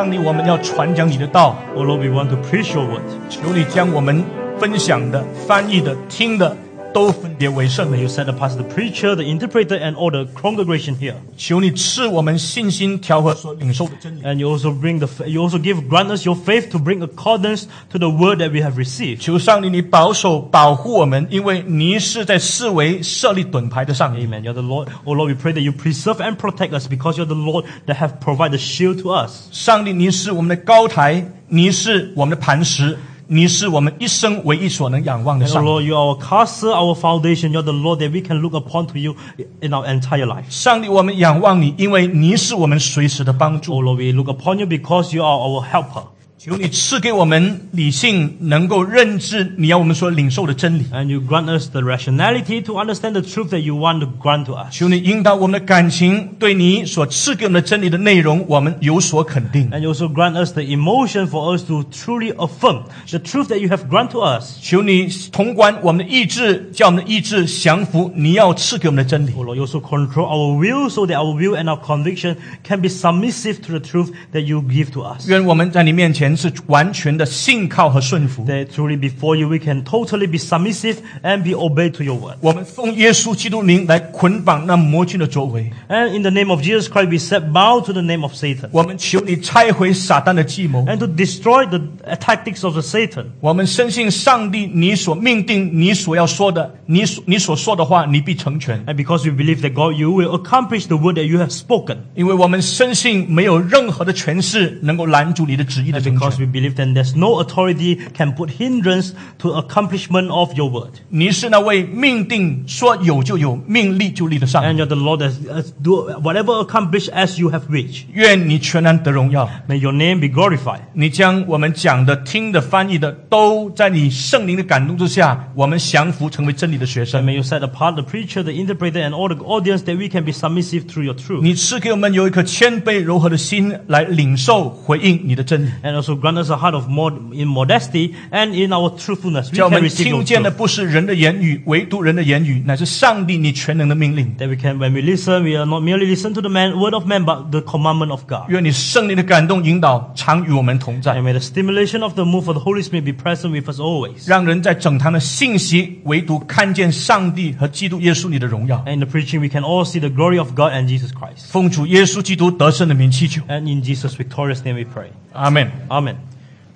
上帝，我们要传讲你的道，Oh Lord, we want to preach your word. 求你将我们分享的、翻译的、听的都分别为圣。 May you set apart the preacher, the interpreter, and all the congregation here. 求你赐我们信心，调和所领受的真理。 And you also bring the, you also give grant us your faith to bring accordance to the word that we have received. 求上帝你保守保护我们，因为你是在四围设立盾牌的上帝。 Amen. You're the Lord. Oh Lord, we pray that you preserve and protect us because you're the Lord that have provided the shield to us. 上帝，你是我们的高台，你是我们的磐石， 你是我们一生唯一所能仰望的 And oh 上帝。 Lord, you are our castle, our foundation. You're the Lord that we can look upon to you in our entire life. 上帝，我们仰望你，因为你是我们随时的帮助。 Oh Lord, we look upon you because you are our helper. 求你赐给我们理性，能够认知你要我们所领受的真理。 And you grant us the rationality to understand the truth that you want to grant to us. 求你引导我们的感情，对你所赐给我们的真理的内容，我们有所肯定。 And you also grant us the emotion for us to truly affirm the truth that you have granted to us. 求你统管我们的意志，叫我们的意志降服你要赐给我们的真理。 Oh Lord, you also control our will so that our will and our conviction can be submissive to the truth that you give to us. 愿我们在你面前 是完全的信靠和顺服。 That truly before you we can totally be submissive and be obeyed to your word. 我们奉耶稣基督名来捆绑那魔君的作为。 And in the name of Jesus Christ, we set bow to the name of Satan 我们求你拆毁撒旦的计谋。 and to destroy the tactics of the Satan. 我们深信上帝，你所命定、你所要说的，你所你所说的话，你必成全。 And because we believe that God, you will accomplish the word that you have spoken. 因为我们深信没有任何的权势能够拦阻你的旨意的 And 成 because 全。 we believe that there's no authority can put hindrance to accomplishment of your word. 你是那位命定说有就有、命立就立的上帝。 And you're the Lord that uh, do whatever accomplish as you have wished. 愿你全然得荣耀。 May your name be glorified. 你将我们讲的、听的、翻译的，都在你圣灵的感动之下，我们降服，成为真理的学 And 生。 may you set apart the preacher, the interpreter, and all the audience that we can be submissive through your truth. 你赐给我们有一颗谦卑柔和的心，来领受回应你的真理。 And also grant us a heart of mod- in modesty and in our truthfulness. We 叫我 can 们 receive your 听见的 truth. 不是人的言语，唯独人的言语，乃是上帝你全能的命令。 That we can, when we listen, we are not merely listen to the man, word of man, but the commandment of God. 愿你圣灵的感动引导常与我们同在 And，may the stimulation of the move of the Holy Spirit be present with us always. 让人在整堂的信息唯独看见上帝和基督耶稣你的荣耀。 And in the preaching, we can all see the glory of God and Jesus Christ. 奉主耶稣基督得胜的名祈求， And in Jesus' victorious name we pray. 阿门。Amen.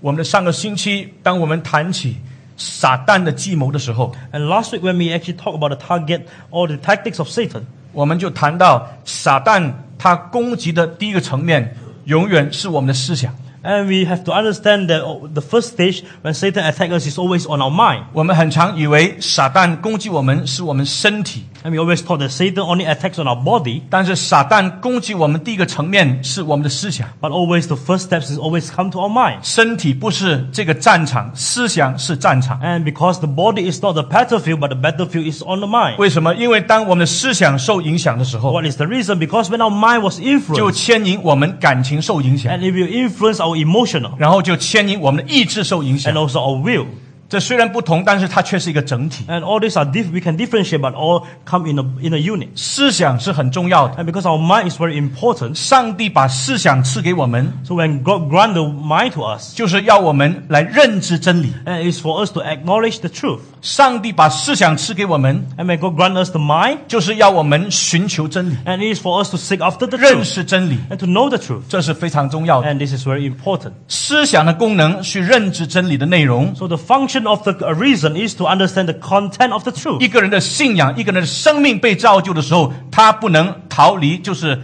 我们的上个星期，当我们谈起撒旦的计谋的时候，And last week when we actually talked about the target or the tactics of Satan, 我们就谈到撒旦他攻击的第一个层面，永远是我们的思想。and we have to understand that oh, the first stage when Satan attacks us is always on our mind. 我们很常以为撒旦攻击我们是我们身体，And we always thought that Satan only attacks on our body, 但是撒旦攻击我们第一个层面是我们的思想。 but always the first steps is always come to our mind. 身体不是这个战场，思想是战场。 And because the body is not the battlefield, but the battlefield is on the mind. 为什么？因为当我们的思想受影响的时候， What is the reason? Because when our mind was 就 influenced, 牵引我们感情受影响， and it will influence our emotional 然后就牵引我们的意志受影 and 响。 also our will. 这虽然不同，但是它却是一个整体。 And all these are diff- we can differentiate, but all come in a, in a unit. 思想是很重要的。 And because our mind is very important, 上帝把思想赐给我们， so when God grant the mind to us, 就是要我们来认知真理。 and it's for us to acknowledge the truth. 上帝把思想赐给我们， And when God grant us the mind, 就是要我们寻求真理、 and it is for us to seek after the 认 truth 识真理， and to know the truth. 这是非常重要的。 And this is very important. 思想的功能是认知真理的内容。 So the function of the reason is to understand the content of the truth. 一个人的信仰，一个人的生命被造就的时候，他不能逃离，就是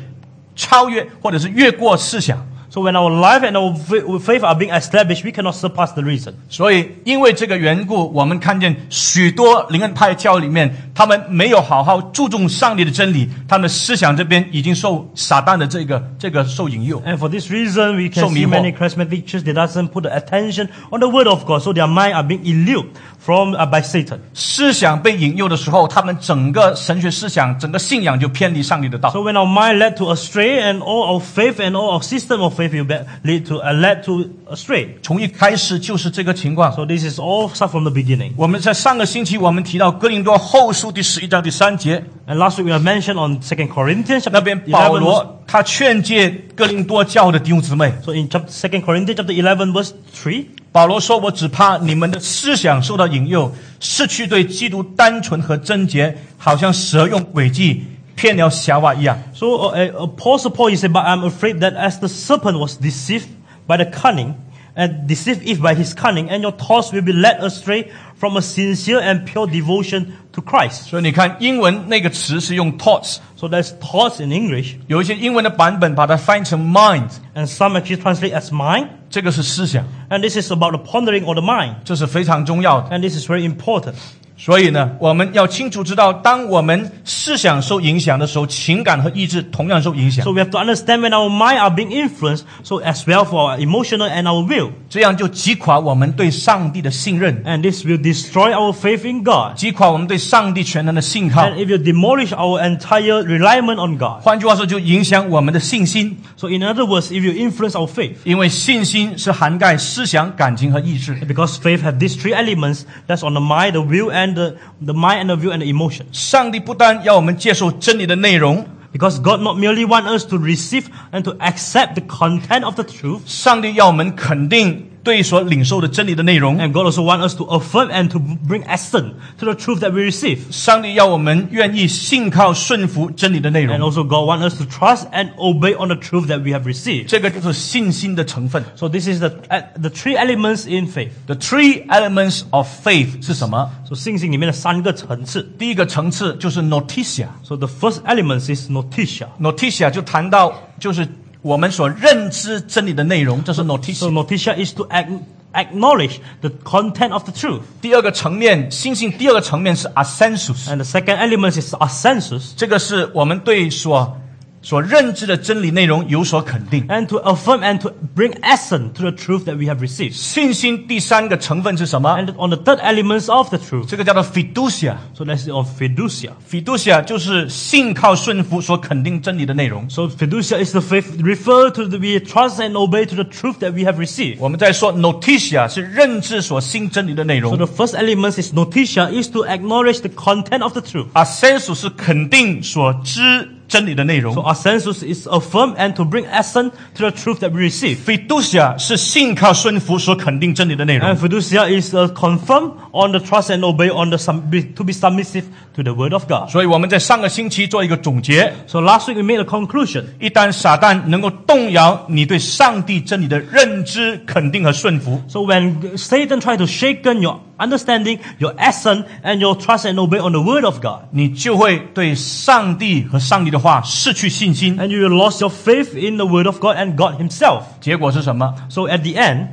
超越或者是越过思想。So when our life and our fa- faith are being established, we cannot surpass the reason. 所以，因为这个缘故，我们看见许多灵恩派教里面，他们没有好好注重上帝的真理，他们的思想这边已经受撒旦的这个这个受引诱。 And for this reason, we can So see迷惑。 many charismatic churches they doesn't put the attention on the word of God, so their mind are being eluded from uh, by Satan. 思想被引诱的时候，他们整个神学思想、整个信仰就偏离上帝的道。 So when our mind led to astray, and all our faith and all our system of faith will be, lead to uh, led to astray. 从一开始就是这个情况。So this is all start from the beginning. 我们在上个星期我们提到哥林多后书书第十一章第三节，And last week we have mentioned on Second Corinthians 那边保罗他劝诫哥林多教会的弟兄姊妹，So in Second Corinthians chapter eleven verse three，保罗说：“我只怕你们的思想受到引诱，失去对基督单纯和贞洁，好像蛇用诡计骗了夏娃一样。 So uh, uh, Apostle Paul he said, but I'm afraid that as the serpent was deceived by the cunning, and deceived Eve by his cunning, and your thoughts will be led astray from a sincere and pure devotion to Christ. 所以你看，英文那个词是用 thoughts， So there's thoughts in English, 有一些英文的版本把它翻译成 mind， and some actually translate as mind, 这个是思想， and this is about the pondering of the mind, 这是非常重要的。 and this is very important. 所以呢，我们要清楚知道，当我们思想受影响的时候，情感和意志同样受影响 So，we have to understand when our mind are being influenced, so as well for our emotional and our will, 这样就击垮我们对上帝的信任， and this will destroy our faith in God, 击垮我们对上帝全能的信靠 and。it will demolish our entire reliance on God. 换句话说，就影响我们的信心， So in other words, it will influence our faith. 因为信心是涵盖思想、感情和意志。 Because faith have these three elements that's on the mind, the will, and the, the mind and the will and the emotion. 上帝不单要我们接受真理的内容， Because God not merely want us to receive and to accept the content of the truth, 上帝要我们肯定 对所领受的真理的内容。And God also want us to affirm and to bring essence to the truth that we receive. 上帝要我们愿意信靠顺服真理的内容。And also God want us to trust and obey on the truth that we have received. 这个就是信心的成分。So this is the uh, the three elements in faith. The three elements of faith 是什么？So 信心里面的三个层次。第一个层次就是 notitia。So the first element is notitia. 就谈到就是。我们所认知真理的内容，这是 noticia。notitia is to ac- acknowledge the content of the truth. 第二个层面，信心第二个层面是 assensus，And the second element is assensus. 这个是我们对所所认知的真理内容有所肯定。and to affirm and to bring essence to the truth that we have received。信心第三个成分是什么？And on the third elements of the truth. 这个叫做 fiducia。So that's on fiducia. fiducia 就是信靠顺服所肯定真理的内容。So fiducia is the faith Refer to the we trust and obey to the truth that we have received. 我们在说 notitia the first element is notitia is to acknowledge the content of the truth.，assensus 是肯定所知真理的内容。So assensus is affirmed and to bring essence to the truth that we receive. Fiducia 是信靠顺服所肯定真理的内容。And fiducia is uh, a confirm on the trust and obey on the to be submissive to the word of God. 所以我们在上个星期做一个总结。So last week we made a conclusion. 一旦撒旦能够动摇你对上帝真理的认知、肯定和顺服。So when Satan try to shake your understanding, your assent, and your trust and obey on the word of God, 你就会对上帝和上帝的话失去信心。 and you will lose your faith in the word of God and God Himself. 结果是什么？ So at the end,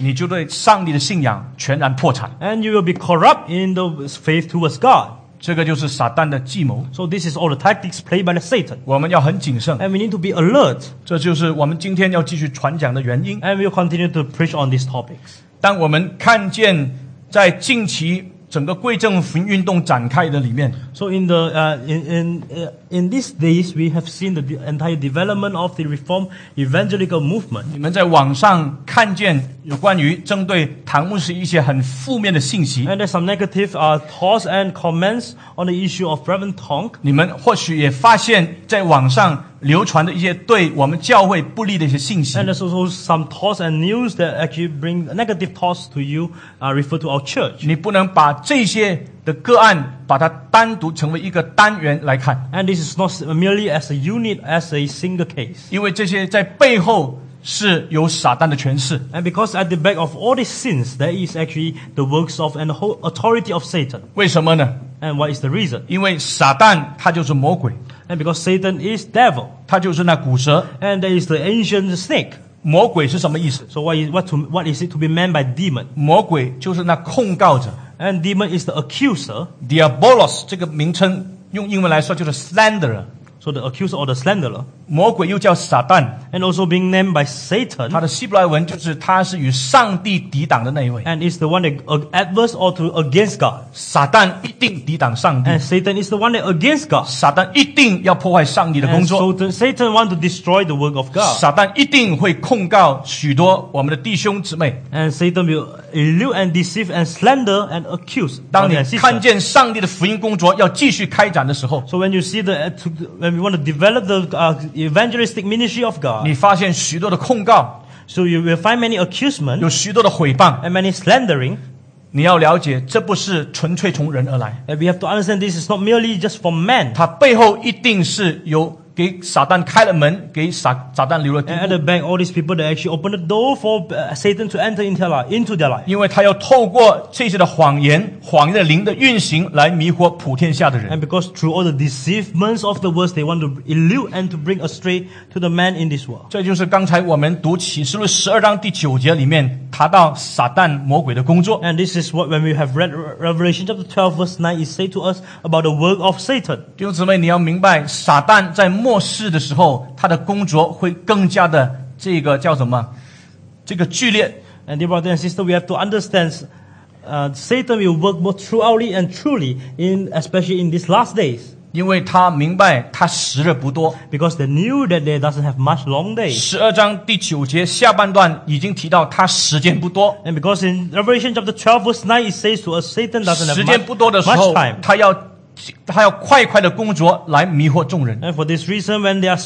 你就对上帝的信仰全然破产。 and you will be corrupt in the faith towards God. 这个就是撒旦的计谋， So this is all the tactics played by the Satan. 我们要很谨慎。 And we need to be alert. 这就是我们今天要继续传讲的原因。 And we'll continue to preach on these topics. 当我们看见 在近期整个贵政府运动展开的里面，So in the uh, in in uh, in these days, we have seen the entire development of the Reform evangelical movement. 你们在网上看见有关于针对唐牧师一些很负面的信息，And there's some negative uh, thoughts and comments on the issue of Reverend Tong. 你们或许也发现，在网上流传的一些对我们教会不利的一些信息 And。there's also some thoughts and news that actually bring negative thoughts to you, uh, refer to our church. 你不能把这些的个案把它单独成为一个单元来看， And this is not merely as a unit, as a single case. 因为这些在背后是有撒旦的权势。 And because at the back of all these sins, there is actually the works of and the whole authority of Satan. 为什么呢？ And what is the reason? 因为撒旦他就是魔鬼， And because Satan is devil, 他就是那古蛇。 and there is the ancient snake. 魔鬼是什么意思？ So what is what to, what is it to be meant by demon? 魔鬼就是那控告者 And demon is the accuser. ，diabolos 这个名称用英文来说就是 slanderer。 So the accuser or the slanderer, 魔鬼又叫撒旦， and also being named by Satan, 他的希伯来文就是他是与上帝抵挡的那一位。 and is the one that uh, adverse or to against God. 撒旦一定抵挡上帝 And，Satan is the one that against God. 撒旦一定要破坏上帝的工 And 作， Satan, Satan want to destroy the work of God. 撒旦一定会控告许多我们的弟兄姊妹。 And Satan will elude and deceive and slander and accuse 当 brother 你 and 看 sister. 见上帝的福音工作要继续开展的时候， So when you see the, uh, to, when we want to develop the uh, evangelistic ministry of God, 你发现许多的控告， so you will find many accusement 有许多的诽谤， and many slandering. 你要了解，这不是纯粹从人而来， And we have to understand this is not merely just for man. 它背后一定是有 给撒旦开了门，给撒撒旦留了地 And at 步， the back, all these people that actually open the door for uh, Satan to enter into their life. Into their life. 因为他要透过这些的谎言、谎言的灵的运行来迷惑普天下的人。 And because through all the deceivements of the words, they want to elude and to bring astray to the man in this world. 这就是刚才我们读启示录十二章第九节里面谈到撒旦魔鬼的工作。 And this is what, when we have read Re- Revelation chapter 12, verse 9, it say to us about the work of Satan. 弟兄姊妹，你要明白，撒旦在 末世的时候，他的工作会更加的这个叫什么？这个剧烈，And dear brother and sister, we have to understand uh, Satan will work thoroughly and truly, in, especially in these last days. 因为他明白他时日不多。Because they knew that they doesn't have much long days. 十二章第九节下半段已经提到他时间不多，And because in Revelation chapter 12, verse 9, it says to us, Satan doesn't have 间 much, 不多的时候他要他要快快的工作来迷惑众人，And for this reason, when they are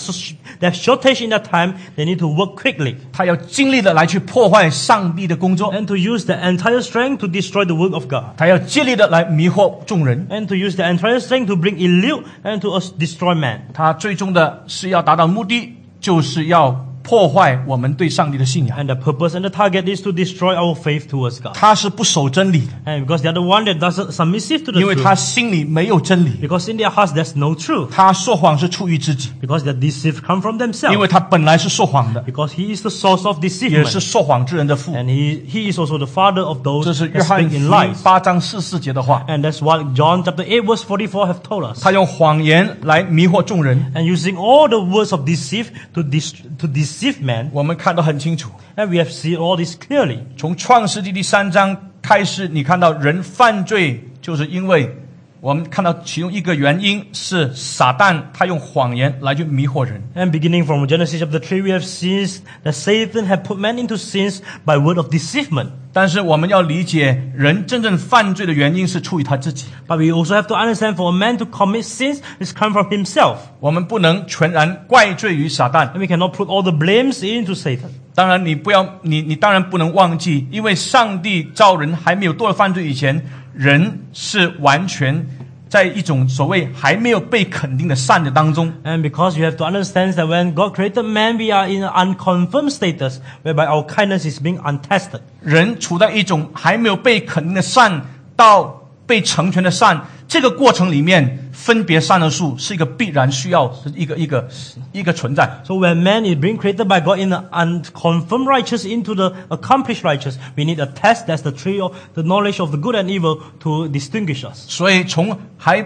they have shortage in their time, they need to work quickly 他要尽力的来去破坏上帝的工作，and to use the entire strength to destroy the work of God. 他要尽力的来迷惑众人。And to use the entire strength to bring elude and to destroy man. 他最终的是要达到目的，就是要破坏我们对上帝的信仰。 And the purpose and the target is to destroy our faith towards God. 他是不守真理的， And because they are the one that doesn't submissive to the 因为 truth. 他心里没有真理， Because in their hearts there's no truth. 他说谎是出于自己， Because their deceit come from 因 themselves. 为他本来是说谎的， Because he is the source of 也 deceitment. 是说谎之人的父。 And he, he is also the father of 这 those 是 that 约翰 speak 福 in 音 lies. 八章四四节的话。 And that's what John chapter 8 verse 44 have told us. 他用谎言来迷惑众人， And using all the words of deceit to, dis- to deceive man. 我们看得很清楚。And we have seen all this clearly. 从创世纪第三章开始，你看到人犯罪，就是因为我们看到其中一个原因是撒旦他用谎言来去迷惑人。 And beginning from Genesis chapter 3, we have seen that Satan had put man into sins by word of deceivement. 但是我们要理解，人真正犯罪的原因是出于他自己， But we also have to understand for a man to commit sins is come from himself. 我们不能全然怪罪于撒旦。 And we cannot put all the blames into Satan. 当然，你不要，你你当然不能忘记，因为上帝造人还没有堕了犯罪以前， 人是完全在一种所谓还没有被肯定的善的当中。And because you have to understand that when God created man, we are in an unconfirmed status whereby our kindness is being untested. 人处在一种还没有被肯定的善到被成全的善这个过程里面，分别善的树是一个必然需要，是一个一个一个存在。So when man is being created by God in the unconfirmed righteous into the accomplished righteous, we need a test that's the tree of the knowledge of the good and evil to distinguish us. 所以从还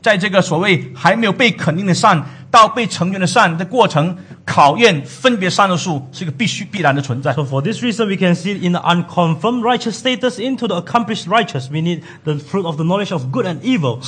在这个所谓还没有被肯定的善到被成全的善的过程，考验分别善恶树是一个必须必然的存在。 So for this reason, we can see in the unconfirmed righteous status into the accomplished righteous, we need the fruit of the knowledge of good and evil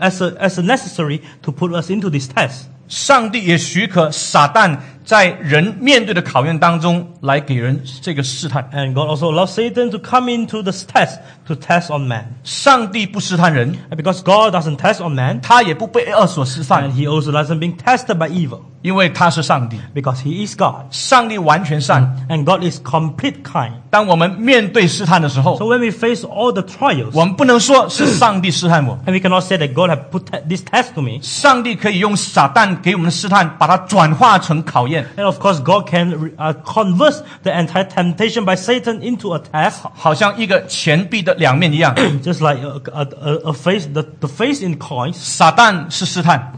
as a, as a necessary to put us into this test. 上帝也许可撒旦 在人面对的考验当中来给人这个试探。 And God also allows Satan to come into this test to test on man. 上帝不试探人， And because God doesn't test on man, 他也不被恶所试 and 探， he also doesn't being tested by evil 因为他是上帝。 because he is God. 上帝完全善。 And God is complete kind. 当我们面对试探的时 So 候， when we face all the trials, 我们不能说是上帝试探我， and we cannot say that God have put te- this test to me. 上帝可以用撒旦给我们的试探，把它转化成考 验， And of course, God can uh, convert the entire temptation by Satan into a test, 好像一个钱币的两面一样。 just like a, a, a, a face, the, the face in coins, 撒旦是试探，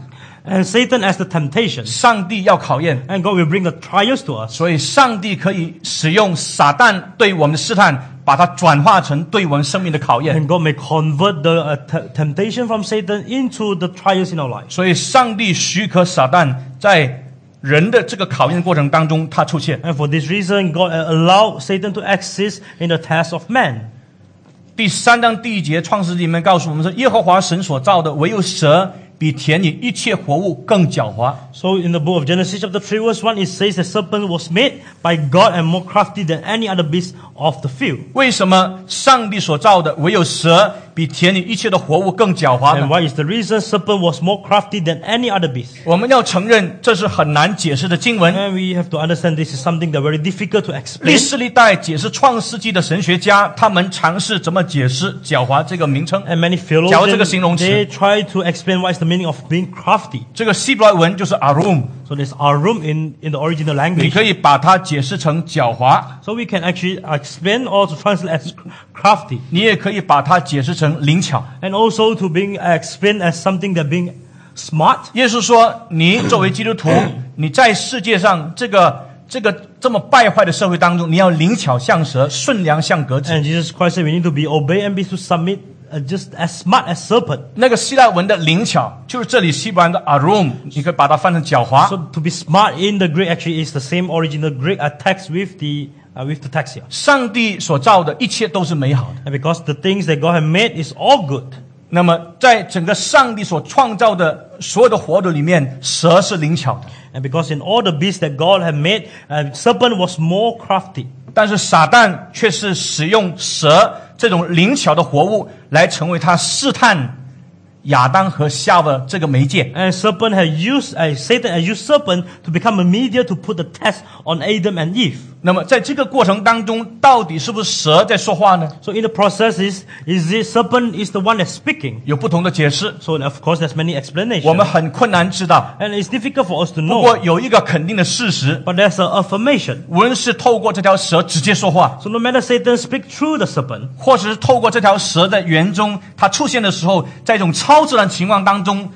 and Satan as the temptation. 上帝要考验， And God will bring the trials to us. 所以上帝可以使用撒旦对我们的试探，把它转化成对我们生命的考验。 And God may convert the uh, t- temptation from Satan into the trials in our life. 所以，上帝许可撒旦在 人的这个考验过程当中，他出现。And for this reason, God uh, allowed Satan to exist in the test of man. 第三章第一节，创世纪里面告诉我们说，耶和华神所造的，唯有蛇比田里一切活物更狡猾。So in the book of Genesis of the three verse 1, it says the serpent was made by God and more crafty than any other beast of the field. 为什么上帝所造的唯有蛇比田里一切的活物更狡猾 And？what is the reason serpent was more crafty than any other beast? 我们要承认这是很难解释的经文。And we have to understand this is something that very difficult to explain. 历史历代解释创世纪的神学家，他们尝试怎么解释“狡猾”这个名称。And many 这个形容词。they try to explain what is the meaning of being crafty. 这个希伯来文就是 arum，So this arum in in the original 你 language. 可以把它解释成狡猾，So we can actually explain or to translate as crafty, 你也可以把它解释成灵巧。and also to being uh, explained as something that being smart. 耶稣说：“你作为基督徒，你在世界上这个这个这么败坏的社会当中，你要灵巧像蛇，顺良像鸽子。And Jesus Christ said we need to be obey and be to submit just as smart as serpent. ”那个希腊文的灵巧，就是这里希伯来的 arum，你可以把它翻成狡猾。 So to be smart in the Greek actually is the same original Greek uh, text with the uh, with the text here. 上帝所造的一切都是美好的。 And because the things that God has made is all good. 那么，在整个上帝所创造的所有的活的里面，蛇是灵巧的， And because in all the beasts that God had made, uh, serpent was more crafty. 但是撒旦却是使用蛇这种灵巧的活物来成为他试探亚当和夏娃这个媒介。And serpent had used, uh, Satan had used serpent to become a media to put the test on Adam and Eve. 那么，在这个过程当中，到底是不是蛇在说话呢？So in the process is, is the serpent is the one that's speaking. 有不同的解释，So of course there's many explanations. 我们很困难知道。And it's difficult for us to know. 有一个肯定的事实，But there's an affirmation. 无论是透过这条蛇直接说话，So no matter Satan speak through the serpent, 或者是透过这条蛇在园中，它出现的时候，在一种超自然情况当中，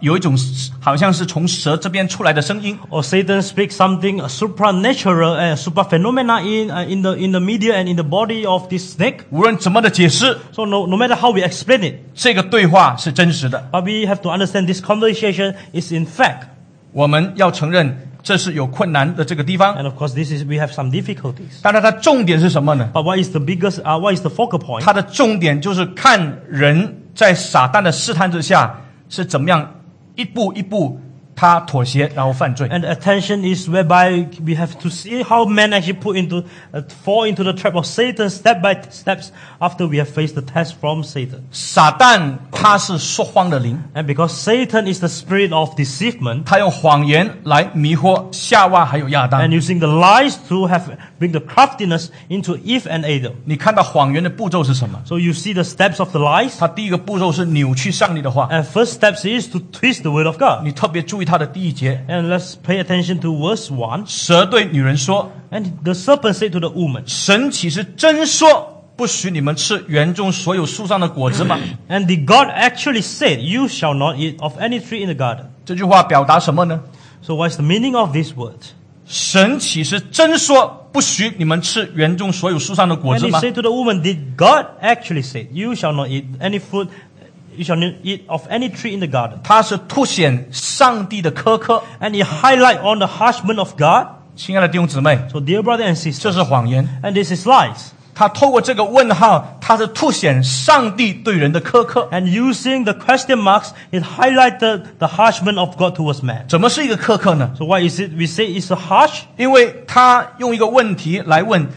有一种好像是从蛇这边出来的声音。 or Satan speaks something supernatural and super phenomena in, uh, in, the, in the media and in the body of this snake. 无论怎么的解释， So no, no matter how we explain it, 这个对话是真实的。 but we have to understand this conversation is in fact. 我们要承认这是有困难的这个地方， And of course, this is, we have some difficulties. 但是它重点是什么呢？ But what is the biggest, uh, what is the focal point? 它的重点就是看人在撒旦的试探之下是怎么样 一步一步他妥协，然后犯罪。 And attention is whereby we have to see how men actually put into, uh, fall into the trap of Satan step by steps after we have faced the test from Satan. 撒旦他是说谎的灵， And because Satan is the spirit of deceivement, 他用谎言来迷惑夏娃还有亚当 and。using the lies to have bring the craftiness into Eve and Adam. 你看到谎言的步骤是什么？ So you see the steps of the lies. 他第一个步骤是扭曲上帝的话。 And first steps is to twist the word of God. 你特别注意他的第一节， And let's pay attention to verse 1. 蛇对女人说 And the serpent said to the woman,：“ 神岂是真说不许你们吃园中所有树上的果子吗 and the God actually said, You shall not eat of any tree in the garden.？” 这句话表达什么呢？ So what's the meaning of this word? 神岂是真说 不许你们吃园中所有树上的果 And 子 he 吗？ said to the woman, Did God actually say, You shall not eat any fruit, you shall not eat of any tree in the garden? 他是凸显上帝的苛刻。 And he highlight on the harshment of God. 亲爱的弟兄姊妹， So dear brother and sister, 这是谎言。 and this is lies. 他透过这个问号，他是凸显上帝对人的苛刻。 And using the question marks, it highlighted the harshment of God towards man. 怎么是一个苛刻呢？ So what is it? We say it's a harsh 因为他用一个问题来问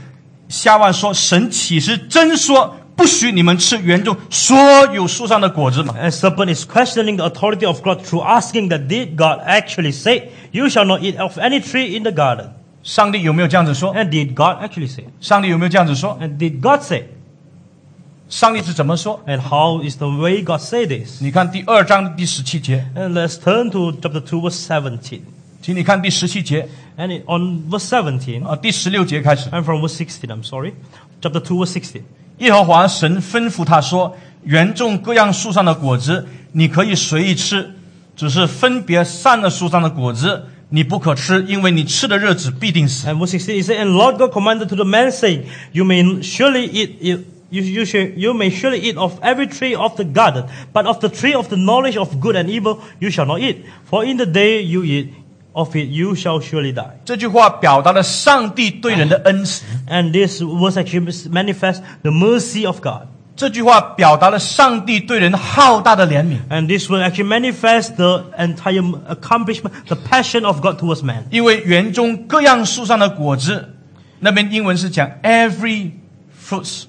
夏娃说：“神岂是真说不许你们吃园中所有树上的果子吗 And serpent is questioning the authority of God through asking that did God actually say, You shall not eat of any tree in the garden? 上帝有没有这样子说？And did God actually say? 上帝有没有这样子说？And did God say? 上帝是怎么说？And how is the way God say this? 你看第二章第十七节，And let's turn to chapter 2 verse 17. 请你看第十七节 And it, on verse 17, 啊，第十六节开始。and from verse 16, I'm sorry. Chapter 2 verse 16. 耶和华神吩咐他说：“园中各样树上的果子，你可以随意吃，只是分别善恶树上的果子，你不可吃，因为你吃的日子必定死。 And verse 16 it says, And Lord God commanded to the man, saying, You may surely eat it. You, you, shall, you may surely eat of every tree of the garden, but of the tree of the knowledge of good and evil you shall not eat. For in the day you eat of it, you shall surely die. ”这句话表达了上帝对人的恩慈。 And this verse actually manifests the mercy of God. 这句话表达了上帝对人浩大的怜悯， And this will actually manifest the entire accomplishment, the passion of God towards man. 因为园中各样树上的果子，那边英文是讲 every fruits，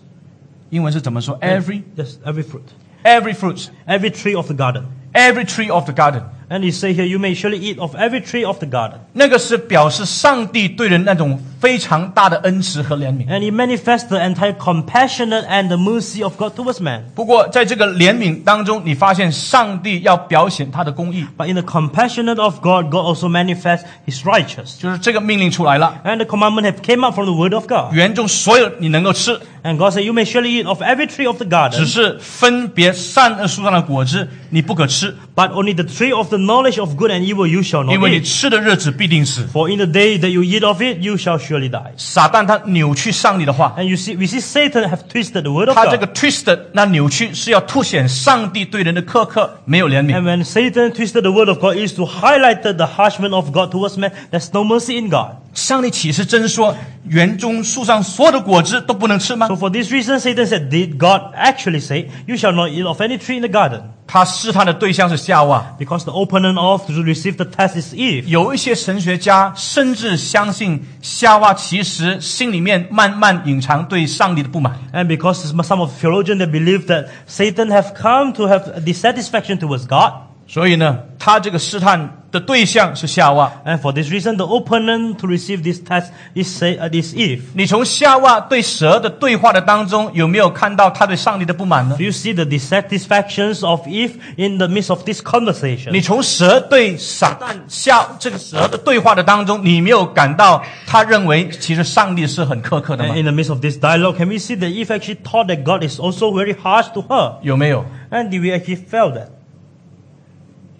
英文是怎么说？every Yes, every fruit. every fruits Every tree of the garden. every tree of the garden， And he say here, you may surely eat of every tree of the garden. 那个是表示上帝对人那种非常大的恩慈和怜悯。 And he manifests the entire compassionate and the mercy of God towards man. 不过，在这个怜悯当中，你发现上帝要表显他的公义， But in the compassionate of God, God also manifests his righteous. 就是这个命令出来了， And the commandment have came up from the word of God. 园中所有你能够吃， And God said, you may surely eat of every tree of the 只 garden, 是分别善恶树上的果子你不可吃， but only the tree of the knowledge of good and evil you shall 因 not 为你 eat. 吃的日子必定死。 For in the day that you eat of it, you shall surely die. 撒旦他扭曲上帝的话， And you see, we see Satan have twisted the word of 他这个 God. twisted 那扭曲是要凸显上帝对人的苛刻没有怜悯 And。when Satan twisted the word of God, is to highlight the harshment of God towards man. There's no mercy in God. 上帝岂是真说园中树上所有的果子都不能吃吗 So？for this reason, Satan said, did God actually say, you shall not eat of any tree in the garden? 他试探的对象是夏娃。Because the opening of to receive the test is Eve. 有一些神学家甚至相信夏娃其实心里面慢慢隐藏对上帝的不满。And because some of theologians they believe that Satan have come to have dissatisfaction towards God. 所以呢，他这个试探的对象是夏娃。 And for this reason, the opponent to receive this test is, say, uh, is Eve. 你从夏娃对蛇的对话的当中，有没有看到他对上帝的不满呢 Do？you see the dissatisfactions of Eve in the midst of this conversation? 你从蛇对撒旦夏这个蛇的对话的当中，你没有感到他认为其实上帝是很苛刻的吗 And？in the midst of this dialogue, can we see that Eve actually thought that God is also very harsh to her? 有没有？ And did we actually feel that?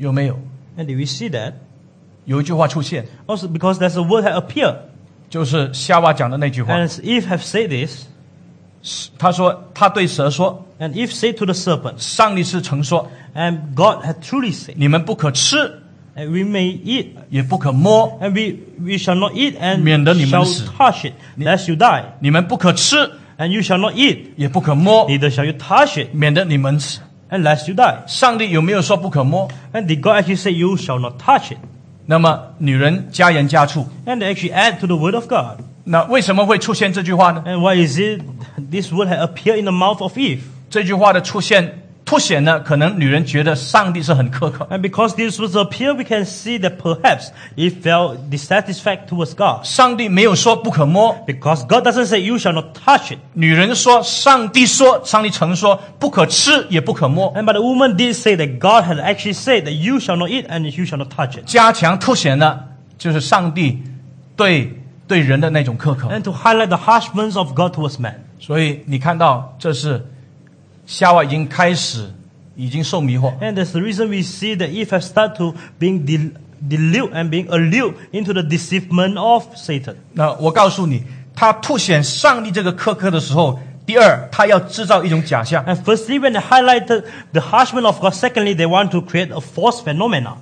有没有？ And did we see that? 有一句话出现， Also because there's a word that appeared. 就是夏娃讲的那句话。 And Eve have said this, 他说，他对蛇说 and Eve said to the serpent,：“ 上帝是曾说， and God had truly said, 你们不可吃， and we may eat, 也不可摸； and we, we shall not eat, and 免得你们 shall 死。 touch it, lest you die. 你们不可吃， And you shall not eat, 也不可摸， neither shall you touch it, 免得你们死。 and lest you die. 上帝有没有说不可摸？ And did God actually say, you shall not touch it? 那么女人加盐加醋， And they actually add to the word of God. 那为什么会出现这句话呢？ And why is it this word had appeared in the mouth of Eve? 这句话的出现， 凸显了可能女人觉得上帝是很苛刻， And because this was appear, we can see that perhaps Eve felt dissatisfied towards God. 上帝没有说不可摸， Because God doesn't say you shall not touch it. 女人说上帝说，上帝曾说不可吃也不可摸， And but the woman did say that God had actually said that you shall not eat and you shall not touch it. 加强凸显了就是上帝对对人的那种苛刻。 And to highlight the harshness of God towards man. 所以你看到，这是 夏娃已经开始，已经受迷惑。 And that's the reason we see that Eve has started to being del- deluded and being allured into the deceivement of Satan. 那我告诉你，他凸显上帝这个苛刻的时候，第二，他要制造一种假象。 And firstly, when they highlighted the harshness of God, secondly, they want to create a false phenomena.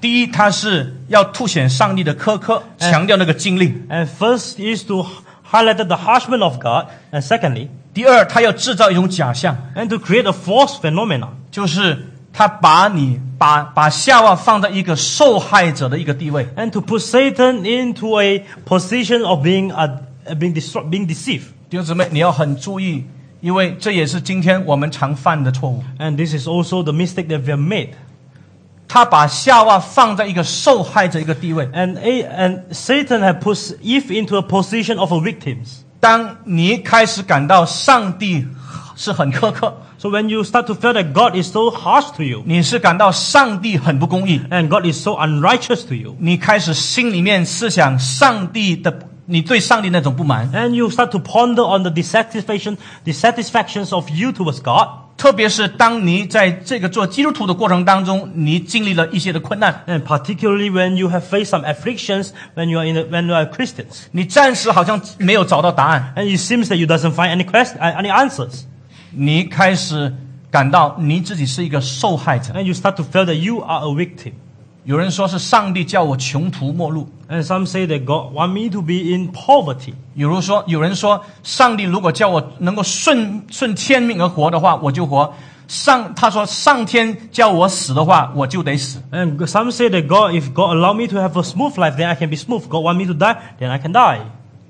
第一，他是要凸显上帝的苛刻，强调那个禁令； And first is to highlight the harshness of God, and secondly, 第二，他要制造一种假象， and to create a false phenomena. 就是他把你把把夏娃放在一个受害者的一个地位。 And to put Satan into a position of being, uh, being, destro- being deceived. 弟兄姊妹，你要很注意，因为这也是今天我们常犯的错误。 And this is also the mistake that we have made. 他把夏娃放在一个受害者一个地位。 And, A- and Satan had put Eve into a position of a victim. 当你开始感到上帝是很苛刻， So when you start to feel that God is so harsh to you, 你是感到上帝很不公义， and God is so unrighteous to you, 你开始心里面思想上帝的，你对上帝那种不满， and you start to ponder on the dissatisfaction, dissatisfactions of you towards God, 特别是当你在这个做基督徒的过程当中，你经历了一些的困难，and particularly when you have faced some afflictions when you are in a, when you are Christians, 你暂时好像没有找到答案，and it seems that you doesn't find any question any answers, 你开始感到你自己是一个受害者，and you start to feel that you are a victim. 有人说是上帝叫我穷途末路，And some say that God want me to be in poverty. 有如说有人说上帝如果叫我能够顺顺天命而活的话，我就活。上他说上天叫我死的话，我就得死。And some say that God, if God allow me to have a smooth life, then I can be smooth. God want me to die, then I can die.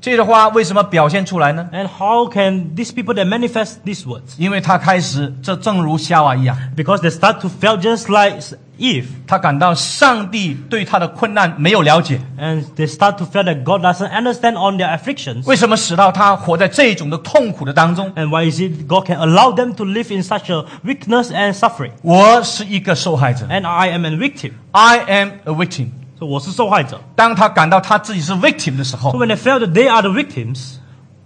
这个话为什么表现出来呢？ And how can these people that manifest these words? 因为他开始这正如夏娃一样， Because they start to feel just like Eve. 他感到上帝对他的困难没有了解， And they start to feel that God doesn't understand on their afflictions. 为什么使到他活在这种的痛苦的当中？ And why is it God can allow them to live in such a weakness and suffering? 我是一个受害者 And I am a victim. ，I am a victim。 So 我是受害者。当他感到他自己是 victim 的时 So 候， when they feel that they are the victims,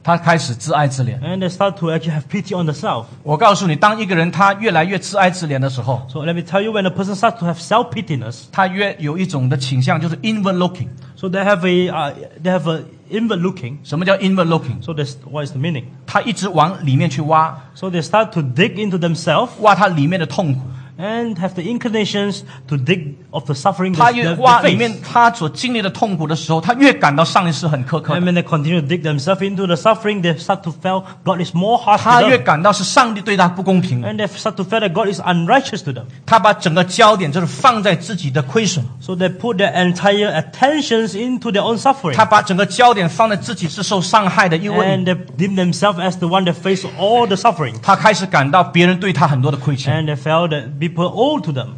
他开始自哀自怜。 and they start to actually have pity on themselves. 我告诉你，当一个人他越来越自哀自怜的时候， So let me tell you, when a person starts to have self-pityness, 他越有一种的倾向，就是 inward looking。 so they have a uh, they have a inward looking. 什么叫 inward looking？ So that's what is the meaning. 他一直往里面去挖， So they start to dig into themselves 挖他里面的痛苦。 and have the inclinations to dig of the suffering 他 that 越 they 挖 they 里面 face. 他所经历的痛苦的时候，他越感到上帝是很苛刻 And 的。 when they continue to dig themselves into the suffering, they start to feel God is more harsh 他 to 越 them. 感到是上帝对他不公平， And they start to feel that God is unrighteous to them. 他把整个焦点就是放在自己的亏损， So they put their entire attentions into their own suffering. 他把整个焦点放在自己是受伤害的，因为 And they deem themselves as the one that face all the suffering. 他开始感到别人对他很多的亏欠， And they felt that people owe to them.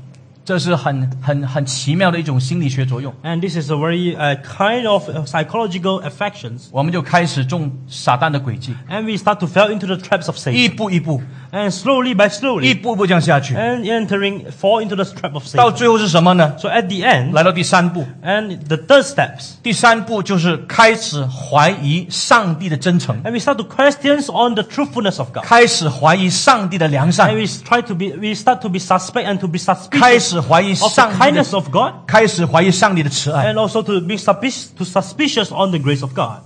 这是很很很奇妙的一种心理学作用。 And this is a very uh, kind of uh, psychological affections. 我们就开始中撒旦的诡计， And we start to fall into the traps of 一 Satan. 步一步， And slowly by 一 slowly, 步步这样下去， and entering, fall into the trap of 到 Satan. 最后是什么呢？ So at the end, 来到第三步， and the third steps, 第三步就是开始怀疑上帝的真诚， and we start to questions on the truthfulness of God. 开始怀疑上帝的良 And 善， we try to be, we start to be suspect and to be 开 suspicious 始怀疑 of the 上帝 kindness 的， of God, 开始怀疑上帝的慈爱。 and also to be suspicious, to suspicious on the grace of God.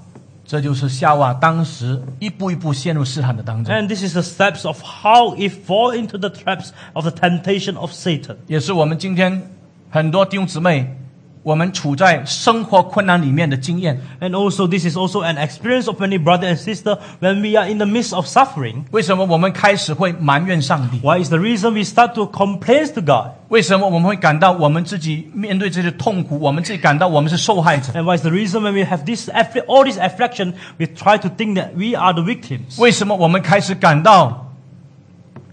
这就是夏娃当时一步一步陷入试探的当中，And this is the steps of how it fall into the traps of the temptation of Satan. 也是我们今天很多弟兄姊妹，我们处在生活困难里面的经验。 And also, this is also an experience of many brother and sister when we are in the midst of suffering. 为什么我们开始会埋怨上帝？ Why is the reason we start to complain to God? 为什么我们会感到我们自己面对这些痛苦，我们自己感到我们是受害者？ And why is the reason when we have this affli- all this affliction, we try to think that we are the victims? 为什么我们开始感到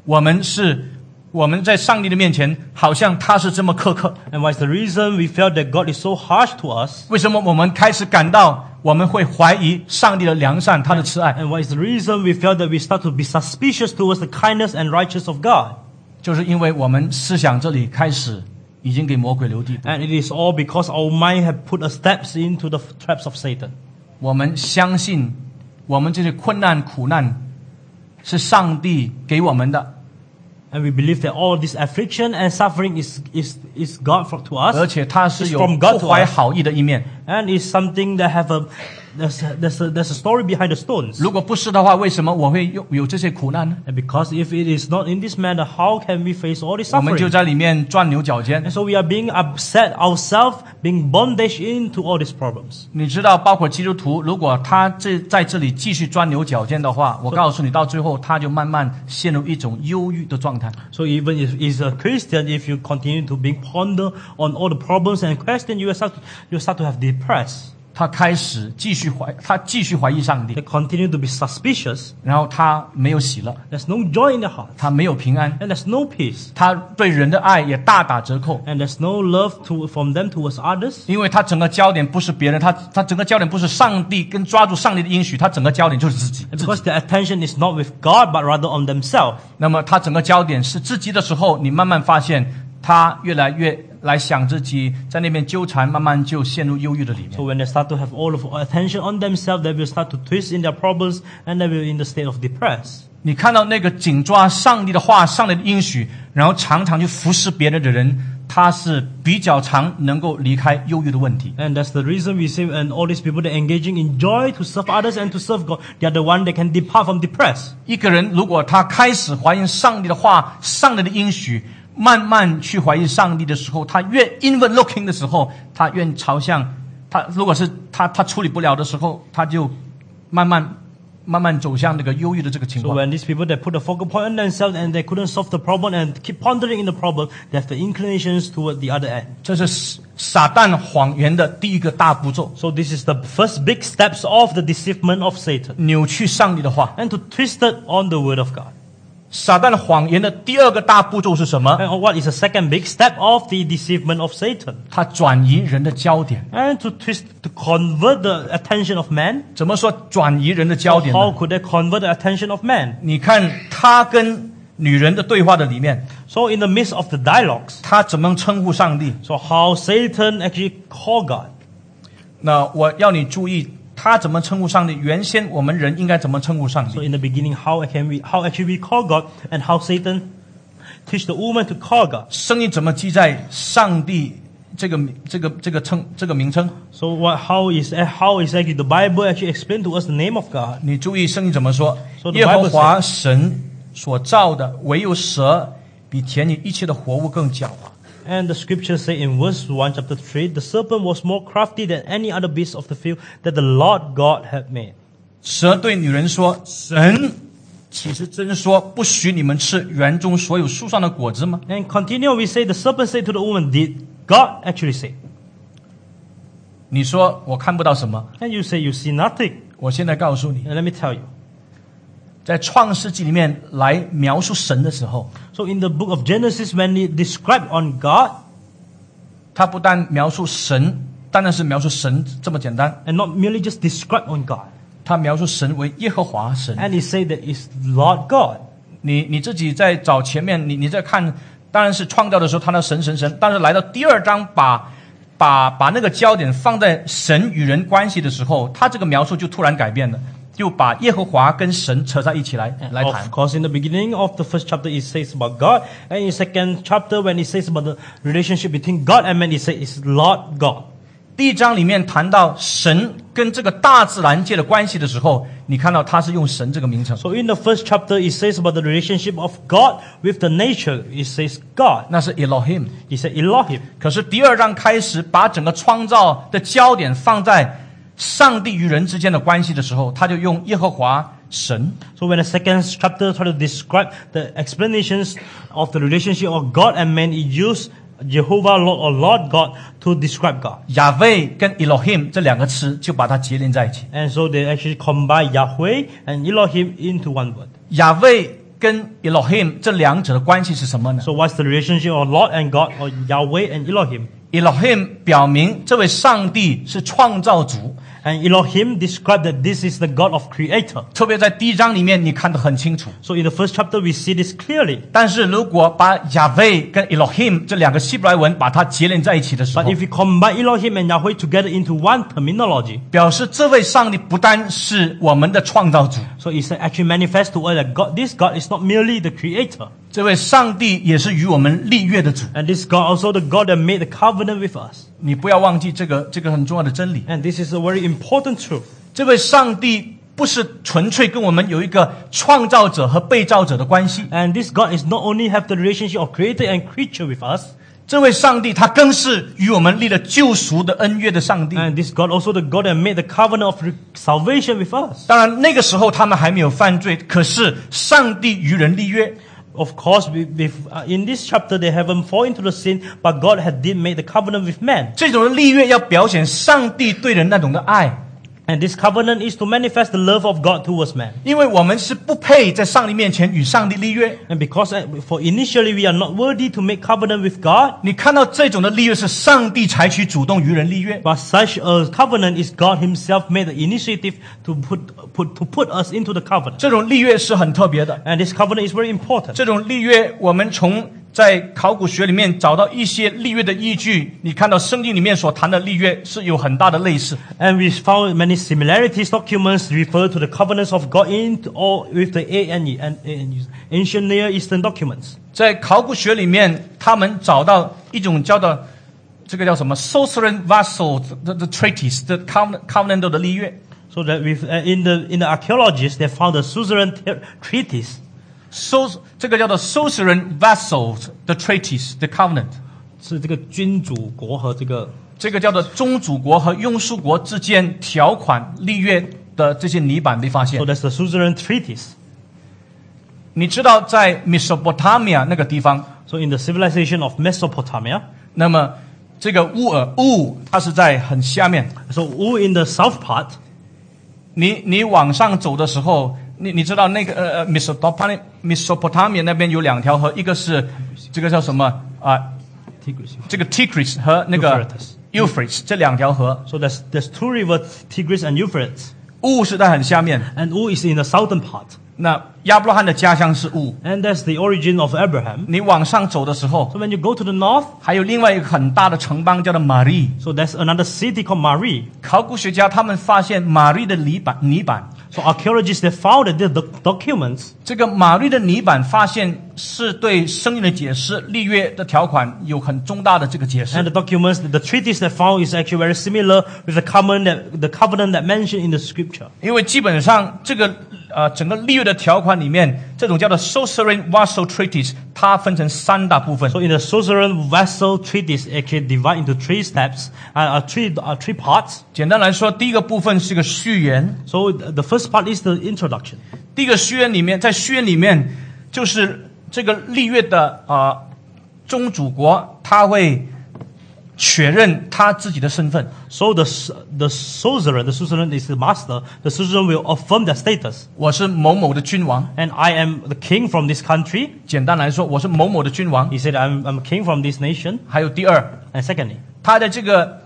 我们是 我们在上帝的面前，好像他是这么苛刻？And what's the reason we felt that God is so harsh to us? 为什么我们开始感到我们会怀疑上帝的良善、他的慈爱？And what's the reason we felt that we start to be suspicious towards the kindness and righteousness of God? 就是因为我们思想这里开始已经给魔鬼留地步，And it is all because our mind have put a steps into the traps of Satan. 我们相信我们这些困难苦难是上帝给我们的，And we believe that all this affliction and suffering is, is, is God for, to us. 而且他是 It's 有 from God 不 to 怀 us. 好意的一面。 And it's something that have a there's a, there's a, there's a story behind the stones. 如果不是的话，为什么我会有有这些苦难呢？ And because if it is not in this manner, how can we face all this 我们就 suffering? 在里面钻牛角尖 And。so we are being upset ourselves, being bondage into all these problems. 你知道，包括基督徒，如果他这在这里继续钻牛角尖的话，我告诉你，到最后他就慢慢陷入一种忧郁的状态。 So even if is a Christian, if you continue to being ponder on all the problems and question, you will start you start to have depressed. 他开始继续怀，他继续怀疑上帝 They，continue to be suspicious. 然后他没有喜乐，There's no joy in their heart, 他没有平安，and there's no peace, 他对人的爱也大打折扣，and there's no love to from them towards others. 因为他整个焦点不是别人，他他整个焦点不是上帝跟抓住上帝的应许，他整个焦点就是自己。Because their attention is not with God, but rather on themselves. 那么他整个焦点是自己的时候，你慢慢发现他越来越来想自己，在那边纠缠，慢慢就陷入忧郁的里面 So。when they start to have all of attention on themselves, they will start to twist in their problems, and they will in the state of depressed. 你看到那个紧抓上帝的话、上帝的应许，然后常常去服侍别人的人，他是比较常能够离开忧郁的问题。And that's the reason we see and all these people that engaging in joy to serve others and to serve God, they are the one that can depart from depressed. 一个人如果他开始怀疑上帝的话、上帝的应许，慢慢去怀疑上帝的时候，他越 inward looking 的时候，他越朝向他。如果是他他处理不了的时候，他就慢慢慢慢走向那个忧郁的这个情 So 况。when these people they put a focal point on themselves and they couldn't solve the problem and keep pondering in the problem, they have the inclinations toward the other end. 这是撒撒旦谎言的第一个大步骤，So this is the first big steps of the deceivement of Satan 扭曲上帝的话。and to twist it on the word of God. 撒旦谎言的第二个大步骤是什么？And what is the second big step of the deceivement of Satan? 他转移人的焦点。And to twist, to convert the attention of man. 怎么说转移人的焦点 How？could they convert the attention of man? 你看他跟女人的对话的里面，So in the midst of the dialogues, 他怎么称呼上帝？so how Satan actually called God. 那我要你注意，他怎么称呼上帝？原先我们人应该怎么称呼上 So 帝？in the beginning, how can we, how actually we call God and how Satan teach the woman to call God. 声音怎么记载上帝这个这个这个称这个名称？So what, how is, how is actually the Bible actually explain to us the name of God? 你注意声音怎么说 So？the 耶 Bible 和华神所造的，唯有蛇比田里一切的活物更狡猾。And the scriptures say in verse 1, chapter 3, the serpent was more crafty than any other beast of the field that the Lord God had made. 蛇对女人说：“神岂是真说不许你们吃园中所有树上的果子吗？ And continue, we say, the serpent said to the woman, Did God actually say? 你说我看不到什么， And you say, You see nothing. 我现在告诉你， And let me tell you. 在创世纪里面来描述神的时候，So in the book of Genesis, when it described on God, 他不但描述神，当然是描述神这么简单，and not merely just describe on God, 他描述神为耶和华神。and he said that it's Lord God. 你你自己在找前面，你你在看，当然是创造的时候，他那神神神，但是来到第二章把。把把那个焦点放在神与人关系的时候，他这个描述就突然改变了，就把耶和华跟神扯在一起来来谈 Of。course, in the beginning of the first chapter, it says about God, and in second chapter, when it says about the relationship between God and man, it says it's Lord God. 第一章里面谈到神跟这个大自然界的关系的时候，你看到他是用神这个名称， So in the first chapter, it says about the relationship of God with the nature. It says God. 那是 Elohim。 It says Elohim. 可是第二章开始把整个创造的焦点放在 上帝与人之间的关系的时候，他就用耶和华神。 So when the second chapter try to describe the explanations of the relationship of God and man, it used Jehovah Lord or Lord God to describe God. 亚威跟 Elohim 这两个词就把它结连在一起。 And so they actually combine Yahweh and Elohim into one word. 亚威跟 Elohim 这两者的关系是什么呢 So what's the relationship of Lord and God or Yahweh and Elohim? ？Elohim 表明这位上帝是创造主， And Elohim described that this is the God of creator. 特别在第一章里面你看得很清楚。 So in the first chapter we see this clearly. 但是如果把亚威跟 Elohim 这两个希伯来文把它结连在一起的时 But 候， if we combine Elohim and Yahweh together into one terminology, 表示这位上帝不单是我们的创造主， so it's actually manifest to us that God, this God is not merely the creator. 这位上帝也是与我们立约的主。 And this God also the God that made the covenant with us. 你不要忘记这个这个很重要的真理。 And this is a very important truth. 这位上帝不是纯粹跟我们有一个创造者和被造者的关系， And this God is not only have the relationship of creator and creature with us, 这位上帝他更是与我们立了救赎的恩约的上帝。 and this God also the God that made the covenant of re- salvation with us. 当然那个时候他们还没有犯罪，可是上帝与人立约， Of course, we, we, uh, in this chapter they haven't fallen into the sin, but God had did make the covenant with man. 这种的立约要表现上帝对人那种的爱， And this covenant is to manifest the love of God towards man. 因为我们是不配在上帝面前与上帝立约。 And because uh, for initially we are not worthy to make covenant with God, 你看到这种的立约是上帝采取主动与人立约， but such a covenant is God Himself made the initiative to put, put to put us into the covenant. 这种立约是很特别的。 And this covenant is very important. 这种立约，我们从 在考古学里面找到一些立约的依据。你看到圣经里面所谈的立约是有很大的类似。 And we found many similarities documents refer to the covenants of God in or with the A and E and, and ancient Near Eastern documents. 在考古学里面，他们找到一种叫做这个叫什么 “Suzerain Vassal” 的的 treaties 的 covenant covenant 的立约。 So that with, uh, in the in the archaeologists they found the suzerain te- treaties. 收这个叫做 Suzerain vassals the treaties the Covenant，是这个君主国和这个这个叫做宗主国和庸俗国之间条款立约的这些泥板被发现 so。that's the suzerain treaties. 你知道在 Mesopotamia 那个地方，So in the civilization of Mesopotamia, 那么这个乌尔乌它是在很下面。so Ur in the south part, 你你往上走的时候，你你知道那个呃呃 Mesopotamia Mesopotamia 那边有两条河，一个是这个叫什么啊.这个 Tigris 和那个 Euphrates 这两条河，So there's there's two rivers, Tigris and Euphrates, 乌是在很下面。and Ur is in the southern part, 那亚伯拉罕的家乡是乌。and that's the origin of Abraham. 你往上走的时候，So when you go to the north, 还有另外一个很大的城邦叫做玛丽。so there's another city called Mari. 考古学家他们发现玛丽的泥板泥板，So archaeologists they found that the doc- documents 这个马律的泥板发现是对圣经的解释、立约的条款有很重大的这个解释 and。the documents, the treaties they found is actually very similar with the covenant that, the covenant that mentioned in the scripture. 因为基本上这个呃整个立约的条款里面，这种叫做 Suzerain Vassal Treaties，它分成三大部分 So。in the suzerain vassal treaties actually divide into three steps, uh, uh, three uh, three parts. 简单来说，第一个部分是一个序言，So th- the first part is the introduction. 第一个序言里面，在序言里面就是这个立约的啊、呃宗主国，他会确认他自己的身份。 So the s- the suzerain, the suzerain is the master. The suzerain will affirm their status. 我是某某的君王。 And I am the king from this country. 简单来说，我是某某的君王。 He said, I'm, I'm a king from this nation. 还有第二， And secondly, 他在这个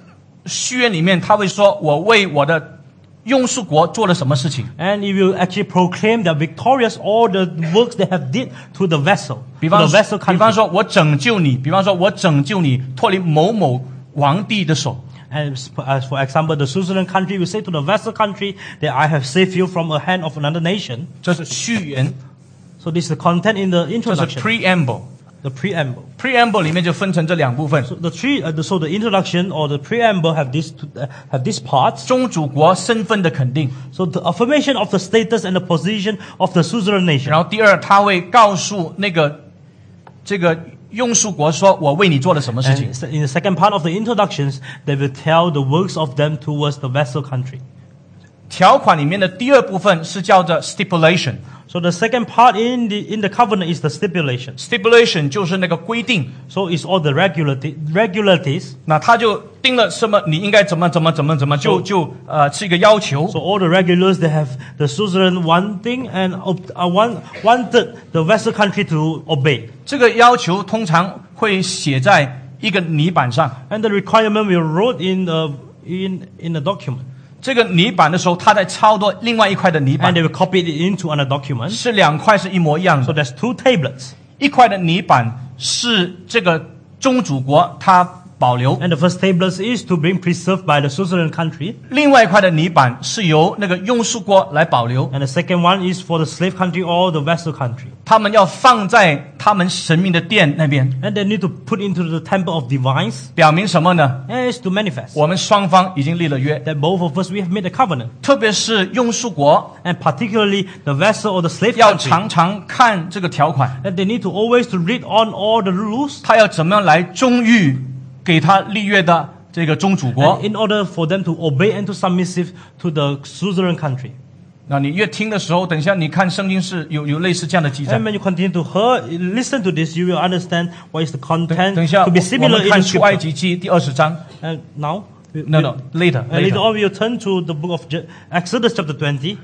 序言里面，他会说：“我为我的 and it will actually proclaim the victorious all the works they have did to the vassal. 比方，vassal 比方说，我拯救你；比方说，我拯救你脱离某某皇帝的手。And as for example, the suzerain country will say to the vassal country that I have saved you from the hand of another nation. 这是序言。So this is the content in the introduction. 这是 preamble. the preamble. preamble 里面就分成这两部分： So the three, uh, the, so the introduction or the preamble have this two- uh, have these parts. 宗主国身份的肯定， So the affirmation of the status and the position of the suzerain nation. 然后第二，他会告诉那个这个庸属国说：“我为你做了什么事情 And。in the second part of the introductions, they will tell the works of them towards the vessel country. ” 条款里面的第二部分是叫做 stipulation。So the second part in the in the covenant is the stipulation. Stipulation 就是那个规定。So it's all the regularity regularities. 那他就定了什么，你应该怎么怎么怎么怎么，就就呃是一个要求。So all the regulars they have the suzerain one thing and uh, one wanted the vassal country to obey. 这个要求通常会写在一个泥板上。And the requirement will wrote in the in in the document. 这个泥板的时候，他在操作另外一块的泥 And 板 they，will copy it into another document. 是两块是一模一样 So 的。there's two tablets. 一块的泥板是这个宗主国他保留， And the first tablet is to being preserved by the suzerain country. 另外一块的泥板是由那个庸属国来保留。 And the second one is for the slave country or the vessel country. 他们要放在他们神明的殿那边， And they need to put into the temple of divines. 表明什么呢？ And it's to manifest 我们双方已经立了约， that both of us we have made a covenant. 特别是庸属国 And particularly the vessel or the slave 要 country. 常常看这个条款， That they need to always to read on all the rules. 他要怎么样来忠于 给他立约的这个宗主国。in order for them to obey and to submissive to the suzerain country. 那你越听的时候，等一下你看圣经是有有类似这样的记载 And。when you continue to hear, listen to this, you will understand what is the content 等一下，to 我 be similar 们 in 看出埃.及记第二十章。And now, No, no, later, later later. on, we will turn to the book of Exodus chapter twenty.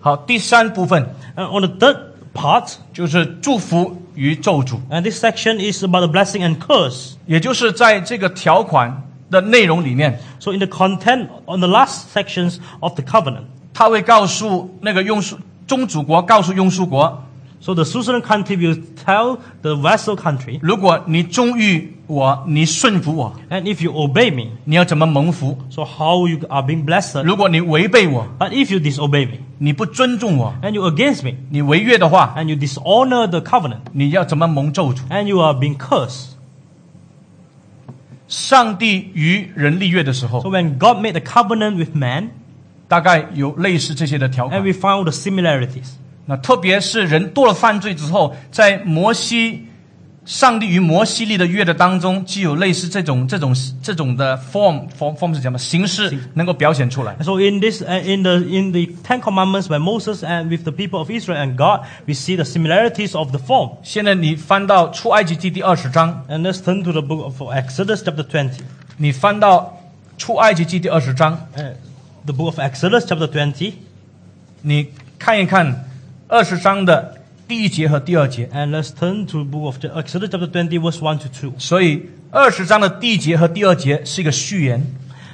好，第三部分 And on the third part, 就是祝福与咒诅， and this section is about the blessing and curse. 也就是在这个条款的内容里面， So in the content, on the last sections of the covenant, 他会告诉那个庸属宗主国，告诉庸属国， so the suzerain country will tell the vassal country, 如果你忠于我，你顺服我， and if you obey me, 你要怎么蒙福？ so how you are being blessed. 如果你违背我， But if you disobey me, 你不尊重我， and you against me, 你违约的话， and you dishonor the covenant, 你要怎么蒙咒诅？ and you are being cursed. 上帝与人立约的时 So 候， when God made a covenant with man, 大概有类似这些的条 and 款。 we found the similarities. 那特别是人多了犯罪之后，在摩西上帝与摩西立的约的当中，既有类似这种这种这种的 form form form 是什么形式能够表现出来。 So in this, uh, in the in the Ten Commandments by Moses and with the people of Israel and God, we see the similarities of the form. 现在你翻到出埃及记第二十章， And let's turn to the book of Exodus, chapter 20. 你翻到出埃及记第二十章， Uh, the book of Exodus, chapter 20. 你看一看 二十章的第一节和第二节。 And let's turn to the book of Exodus, chapter 20, verse 1 to 2. 所以二十章的第一节和第二节是一个序言，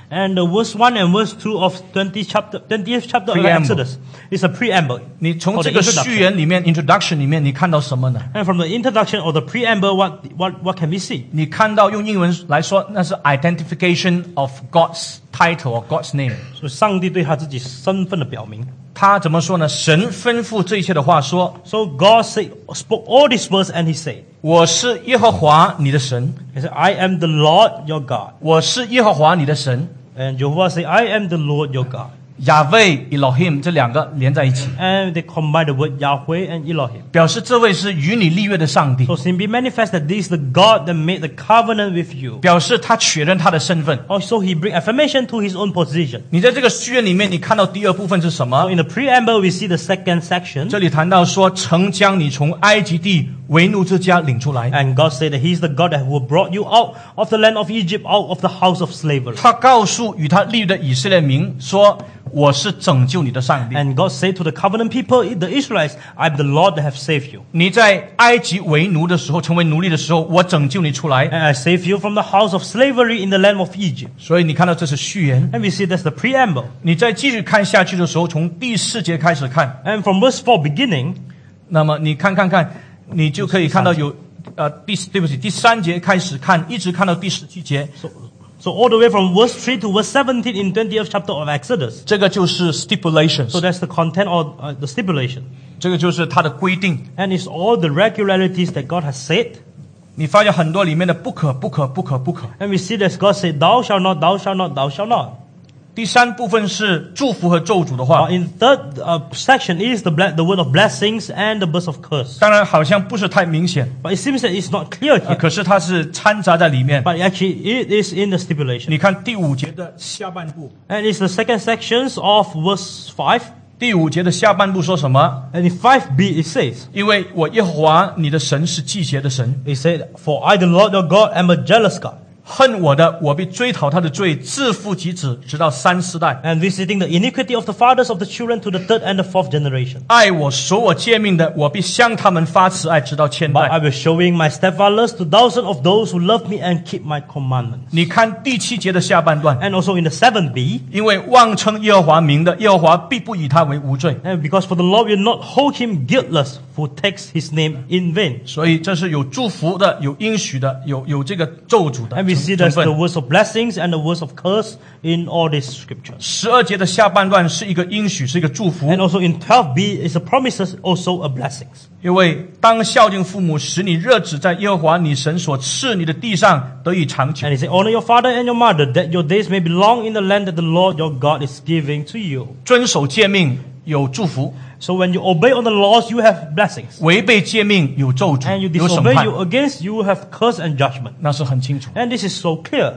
And the verse 1 and verse 2 of 20 chapter, 20th chapter of Preamble. Exodus is a preamble. 你从 Or 这 the 个 introduction. 序言里面 （introduction） 里面，你看到什么呢？ And from the introduction or the preamble, what, what, what can we see? 你看到用英文来说，那是 identification of God's title or God's name。所以上帝对他自己身份的表明。 他怎么说呢？神吩咐这一切的话说 So God said, spoke all these words and he said,：“ 我是耶和华你的神，He said, I am the Lord your God. 我是耶和华你的神。And Jehovah said, I am the Lord your God. 亚卫 Elohim 这两个连在一起，And they combine the word Yahweh and Elohim. 表示这位是与你立约的上帝，So simply manifest that this is the God that made the covenant with you. 表示他确认他的身份。Also, he bring affirmation to his own position. 你在这个序言里面，你看到第二部分是什么 So？in the preamble, we see the second section. 这里谈到说，曾将你从埃及地为奴之家领出来。And God said that He is the God that who brought you out of the land of Egypt, out of the house of slavery. 他告诉与他立约的以色列民说：“我是拯救你的上帝。And God said to the covenant people, the Israelites, I am the Lord that have saved you. 你在埃及为奴的时候，成为奴隶的时候，我拯救你出来。And I saved you from the house of slavery in the land of Egypt. 所以你看到这是序言。And we see that's the preamble. 你再继续看下去的时候，从第四节开始看，And from verse four beginning, 那么你看看看，你就可以看到有呃第对不起第三节开始看，一直看到第十七节，so, so all the way from verse 3 to verse 17 in 20th chapter of Exodus. 这个就是 stipulations， So that's the content or uh, the stipulation. 这个就是它的规定。 And it's all the regularities that God has said. 你发现很多里面的不可不可不可不可。 And we see that God said, Thou shalt not, thou shalt not, thou shalt not. 第三部分是祝福和咒诅的话 Uh,，in third uh, section is the, ble- the word of blessings and the verse of curse. 当然好像不是太明显， But it seems that it's not clear 呃 here. 可是它是掺杂在里面。 But actually, it is in the stipulation. 你看第五节的下半部， And it's the second sections of verse 5. 第五节的下半部说什么？ And in 5b, it says, 因为我耶和华你的神是季节的神， It said, For I, the Lord your God, am a jealous God, 恨我的，我必追讨他的罪，自父及子，直到三四代；and visiting the iniquity of the fathers of the children to the third and the fourth generation. 爱我、守我诫命的，我必向他们发慈爱，直到千 But I。will showing my steadfastness to thousands of those who love me and keep my commandments. 你看第七节的下半段，And also in the 7b, 因为妄称耶和华名的，耶和华必不以他为无罪。and because for the Lord will not hold him guiltless who takes his name in vain. 所以这是有祝福的，有应许的，有有这个咒诅的 And we see 成 there's the 分。 words of blessings and the words of curse in all these scriptures. 十二节的下半段是一个应许，是一个祝福 And，also in 12b is the promises, also a blessings. 因为当孝敬父母，使你日子在耶和华你神所赐你的地上得以长久 And。he said, Honor your father and your mother, that your days may be long in the land that the Lord your God is giving to you. 遵守诫命 有祝福， So when you obey all the laws, you have blessings. 违背诫命有咒 And you 诅，有审 disobey 判 you，against, you have curse and judgment. 那是很清楚。 And this is so clear.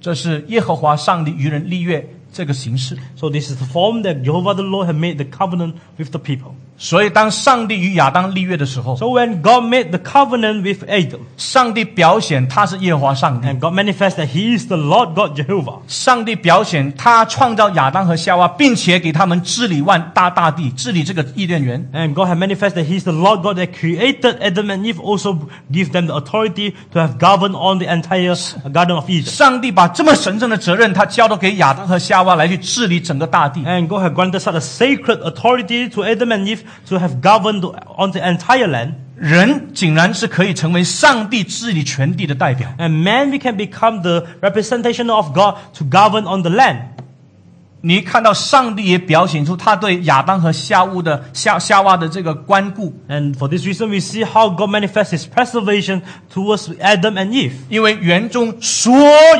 这是耶和华上帝与人立约这个形式。 So this is the form that Jehovah the Lord had made the covenant with the people. 所以当上帝与亚当立约的时候， So when God made the covenant with Adam, 上帝表显他是耶和华上帝。 and God manifests that He is the Lord God Jehovah. 上帝表显他创造亚当和夏娃，并且给他们治理万大大地，治理这个伊甸园。 And God had manifested that He is the Lord God that created Adam and Eve, also give them the authority to have governed on the entire Garden of Eden. 上帝把这么神圣的责任，他交托给亚当和夏娃来去治理整个大地。 And God had granted such a sacred authority to Adam and Eve to have governed on the entire land. 人竟然是可以成为上帝治理全地的代表。 And man, we can become the representation of God to govern on the land. 你看到上帝也表现出他对亚当和夏屋的夏夏娃的这个关顾， And for this reason, we see how God manifests His preservation towards Adam and Eve. 因为园中所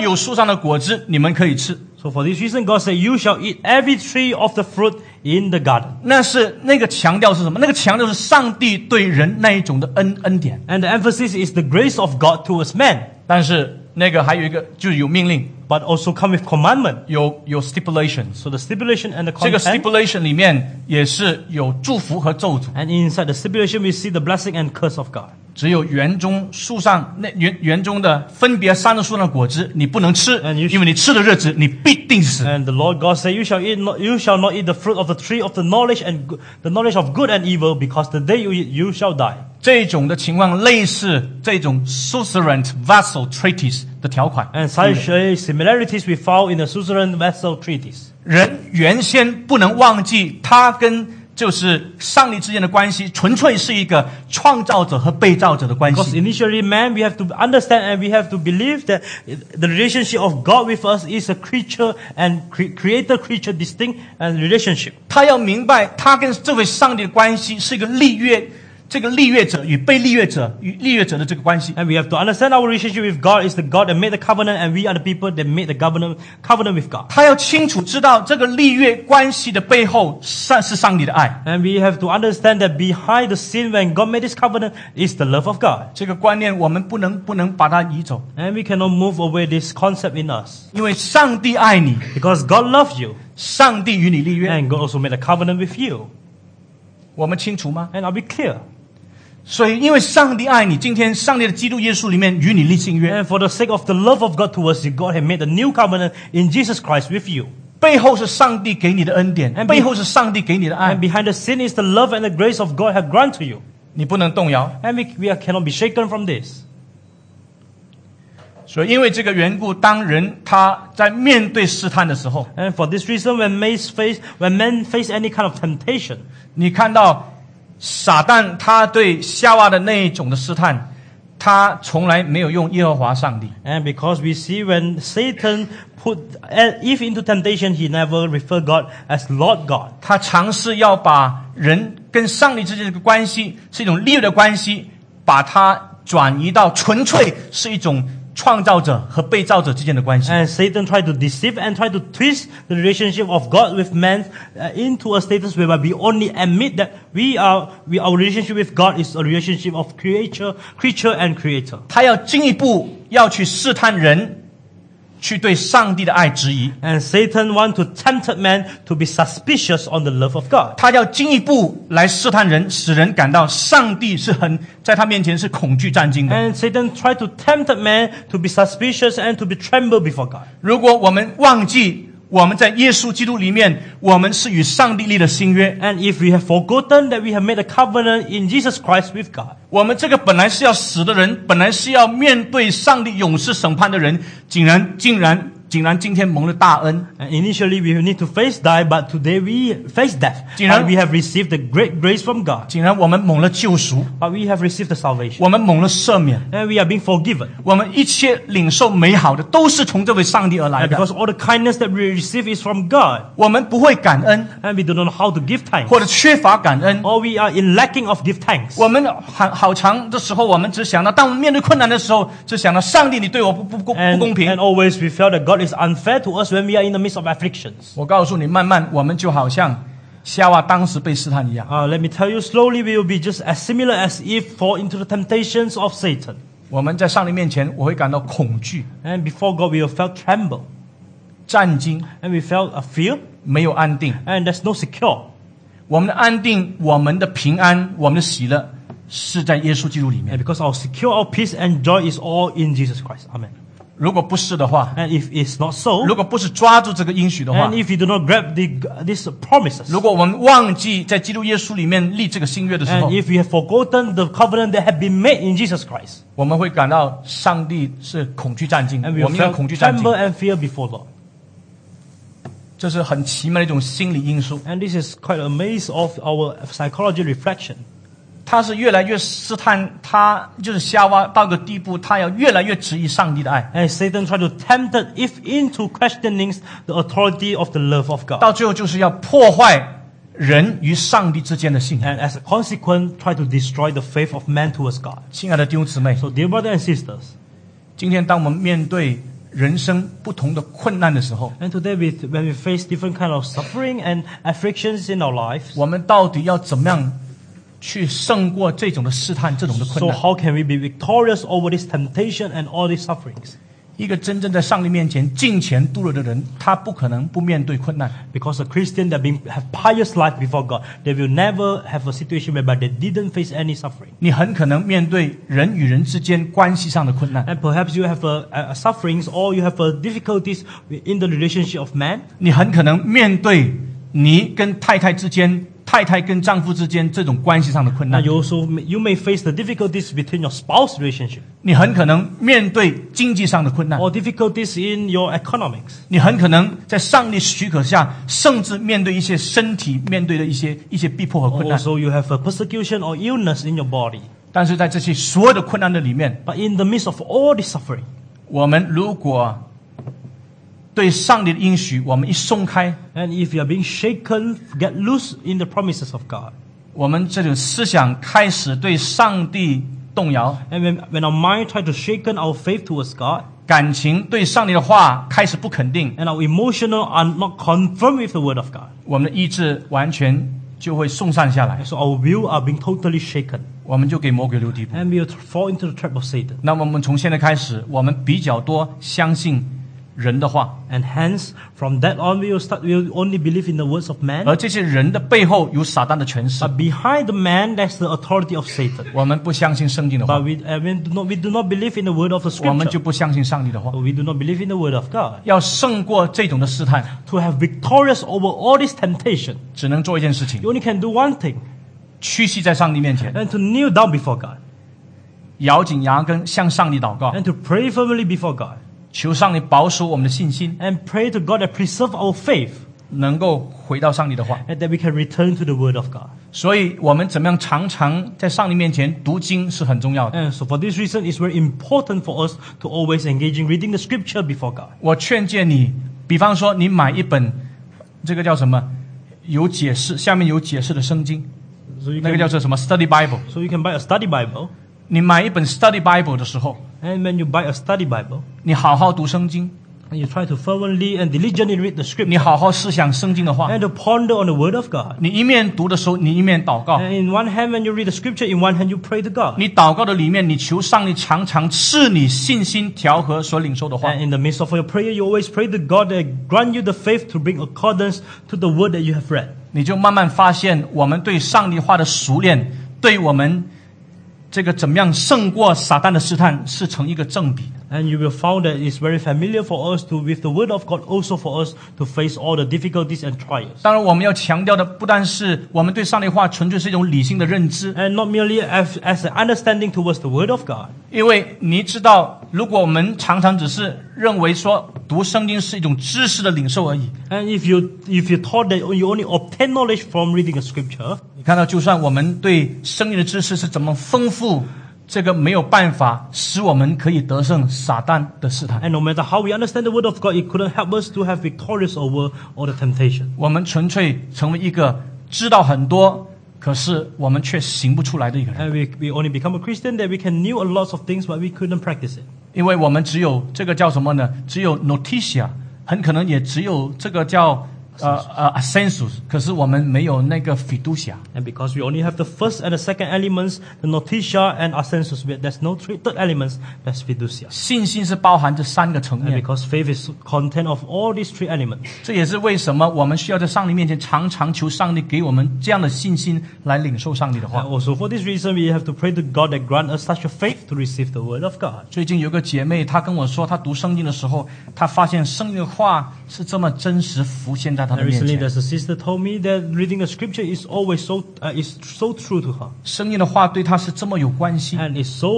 有树上的果子你们可以吃， So for this reason, God said, You shall eat every tree of the fruit in the garden. 那是那个强调是什么？那个强调是上帝对人那一种的恩恩典。 And the emphasis is the grace of God towards man, 但是那个还有一个就是有命令， but also come with commandment. 有有 stipulations。 So the stipulation and the 这个 content. stipulation 里面也是有祝福和咒诅。 And inside the stipulation, we see the blessing and curse of God. 只有园中树上那园园中的分别三个树上的果子，你不能吃因为你吃的日子你必定死。And the Lord God said, "You shall eat, not, you shall not eat the fruit of the tree of the knowledge and the knowledge of good and evil, because the day you eat, you shall die." 这种的情况类似这种 suzerain vassal treaties 的条款。And such uh, similarities we found in the suzerain vassal treaties. 人原先不能忘记他跟就是上帝之间的关系，纯粹是一个创造者和被造者的关 Because 系。initially, man, we have to understand and we have to believe that the relationship of God with us is a creature and cre- creator-creature distinct and relationship. 他要明白，他跟这位上帝的关系是一个立约，这个立约者与被立约者与立约者的这个关系。 And we have to understand our relationship with God is the God that made the covenant, and we are the people that made the covenant, covenant with God. 他要清楚知道这个立约关系的背后上是上帝的爱。 And we have to understand that behind the sin, when God made this covenant, is the love of God. 这个观念我们不能不能把它移走， And we cannot move away this concept in us. 因为上帝爱你， Because God loves you, 上帝与你立约， and God also made a covenant with you. 我们清楚吗？ And I'll be clear. 所以，因为上帝爱你，今天上帝的基督耶稣里面与你立新约， And for the sake of the love of God towards you, God has made a new covenant in Jesus Christ with you. 背后是上帝给你的恩典 And，be- 背后是上帝给你的爱 And，behind the sin is the love and the grace of God have granted to you. 你不能动摇。 And we, we are- cannot be shaken from this. 所以，因为这个缘故，当人他在面对试探的时候， And for this reason, when men face, when men face any kind of temptation, 你看到 撒旦他对夏娃的那一种的试探，他从来没有用耶和华上帝，and because we see when Satan put Eve into temptation, he never referred God as Lord God. 他尝试要把人跟上帝之间的这个关系是一种利益的关系，把它转移到纯粹是一种创造者和被造者之间的关系。 And Satan tried to deceive and tried to twist the relationship of God with man uh, into a status whereby we only admit that we are, we, our relationship with God is a relationship of creature, creature and creator. 他要进一步要去试探人， 去对上帝的爱质疑。And Satan want to tempt man to be suspicious on the love of God. 他要进一步来试探人，使人感到上帝是很在他面前是恐惧战惊的。And Satan tried to tempt man to be suspicious and to be tremble before God. 如果我们忘记我们在耶稣基督里面，我们是与上帝立了新约，And if we have forgotten that we have made a covenant in Jesus Christ with God, 我们这个本来是要死的人，本来是要面对上帝永世审判的人，竟然竟然竟然今天蒙了大恩， and initially we need to face die, but today we face death. 竟然- But we have received the great grace from God. 竟然我们蒙了救赎， But we have received the salvation. 我们蒙了赦免， And we are being forgiven. 我们一切领受美好的都是从这位上帝而来 And 的。 because all the kindness that we receive is from God. 我们不会感恩， And we do not know how to give thanks. 或者缺乏感恩。 Or we are in lacking of give thanks. 我们好好长的时候，我们只想到，当我们面对困难的时候，只想到上帝，你对我不不不不 And, 公平 and。always we felt that God is unfair to us when we are in the midst of afflictions. 我告诉你，慢慢我们就好像夏娃当时被试探一样， Uh, let me tell you, slowly we will be just as similar as Eve fall into the temptations of Satan. 我们在上帝面前，我会感到恐惧、 And before God, we will felt tremble. 战惊， And we felt a fear. 没有安定。 And there's no secure. 我们的安定、我们的平安、我们的喜乐，是在耶稣基督里 And 面。 because our secure, our peace and joy is all in Jesus Christ. Amen. 如果不是的话，And if it's not so, 如果不是抓住这个应许的话 and，if you do not grab the, these promises, 如果我们忘记在基督耶稣里面立这个新约的时 and 候，if we have forgotten the covenant that have been made in Jesus Christ, 我们会感到上帝是恐惧战惊，我们要恐惧战惊 tremble，and fear before. 这是很奇妙的一种心理因素。And this is quite a maze of our psychology reflection. 他是越来越试探他，就是夏娃到个地步，他要越来越质疑上帝的爱， And Satan tried to tempt Eve into questioning the authority of the love of God. 到最后就是要破坏人与上帝之间的信仰。 And as a consequence, try to destroy the faith of man towards God. 亲爱的弟兄姊妹， So, dear brothers and sisters, 今天当我们面对 人生不同的困难的时候， And today, we, when we face different kind of suffering and afflictions in our lives, 我们到底要怎么样 去胜过这种的试探、这种的困 so 难？ how can we be victorious over this temptation and all these sufferings? 一个真正在上帝面前敬虔度日的人，他不可能不面对困难。 Because a Christian that been, have pious life before God, they will never have a situation whereby they didn't face any suffering. 你很可能面对人与人之间关系上的困难， And perhaps you have a, a, a sufferings or you have a difficulties in the relationship of man. 你很可能面对你跟太太之间、 太太跟丈夫之间这种关系上的困难。you also may, you may face the difficulties between your spouse relationship 你很可能面对经济上的困难，or difficulties in your economics. 你很可能在上帝许可下，甚至面对一些身体面对的一些一些逼迫和困难。Also, you have a persecution or illness in your body. 但是在这些所有的困难的里面，But in the midst of all this suffering, 我们如果对上帝的应许，我们一松开， and if you are being shaken, get loose in the promises of God. 我们这种思想开始对上帝动摇， And when, when our mind try to shaken our faith towards God, 感情对上帝的话开始不肯定， and our emotional are not confirmed with the word of God, 我们的意志完全就会送散下来， so our will are being totally shaken, 我们就给魔鬼留地步。 and we will fall into the trap of Satan. 那么我们从现在开始，我们比较多相信 人的话， And hence, from that on, we will start. We will only believe in the words of man. 而这些人的背后有撒旦的权势。 But behind the man, that's the authority of Satan. 我们不相信圣经的话 But，we, uh, we, do not, we do not believe in the word of the 我们就 scripture. 不相信上帝的话。 We do not believe in the word of God. 要胜过这种的试探， To have victorious over all this temptation, 只能做一件事情： you only can do one thing, 屈膝在上帝面前， and to kneel down before God, 咬紧牙根向上帝祷告， and to pray firmly before God, 求上帝保守我们的信心， and pray to God that preserve our faith, 能够回到上帝的话。 and that we can return to the word of God. 所以，我们怎么样常常在上帝面前读经是很重要的。 And so for this reason, it's very important for us to always engage in reading the scripture before God. 我劝诫你，比方说你买一本这个叫什么有解释，下面有解释的圣经， So you 那个叫 can, 做什么 Study Bible。 so you can buy a study Bible, 你买一本 Study Bible 的时候， and when you buy a study Bible, 你好好读圣经， and you try to fervently and diligently read the 你 scripture, 好好思想圣经的话。 and to ponder on the word of God. 你一面读的时候，你一面祷告。 And in one hand, when you read the scripture, in one hand you pray to God. 你祷告的里面，你求上帝常常赐你信心调和所领受的话 And。in the midst of your prayer, you always pray to God that grant you the faith to bring accordance to the word that you have read. 你就慢慢发现，我们对上帝话的熟练，对我们 这个怎么样胜过撒旦的试探，是成一个正比。And you will find that it's very familiar for us to, with the word of God, also for us to face all the difficulties and trials. 当然，我们要强调的不但是我们对上帝话纯粹是一种理性的认知， And not merely as, as an understanding towards the word of God. 因为你知道，如果我们常常只是认为说读圣经是一种知识的领受而已， And if you, if you thought that you only obtain knowledge from reading a scripture, 你看到，就算我们对圣经的知识是怎么丰富， 这个没有办法使我们可以得胜撒旦的试探。and no matter how we understand the word of God, it couldn't help us to have victorious over all the temptation. 我们纯粹成为一个知道很多，可是我们却行不出来的一个人，And we, we only become a Christian that we can knew a lot of things, but we couldn't practice it. 因为我们只有这个叫什么呢？只有 noticia，很可能也只有这个叫 A assensus，可是我们没有那个 fiducia。And because we only have the first and the second elements, the notitia and assensus, there's no three, third elements, that's fiducia. Because And faith is content of all these three elements. 这也是为什么我们需要在上帝面前常常求上帝给我们这样的信心来领受上帝的话 for this reason, we have to pray to God that grant us such a faith to receive the word of God. 最近有个姐妹，她跟我说，她读圣经的时候，她发现圣经的话是这么真实浮现在。她的 And 面 recently, 前。 there's a sister told me that reading the scripture is always so uh, is so true to her 圣经的话对她是这么有关系， and is so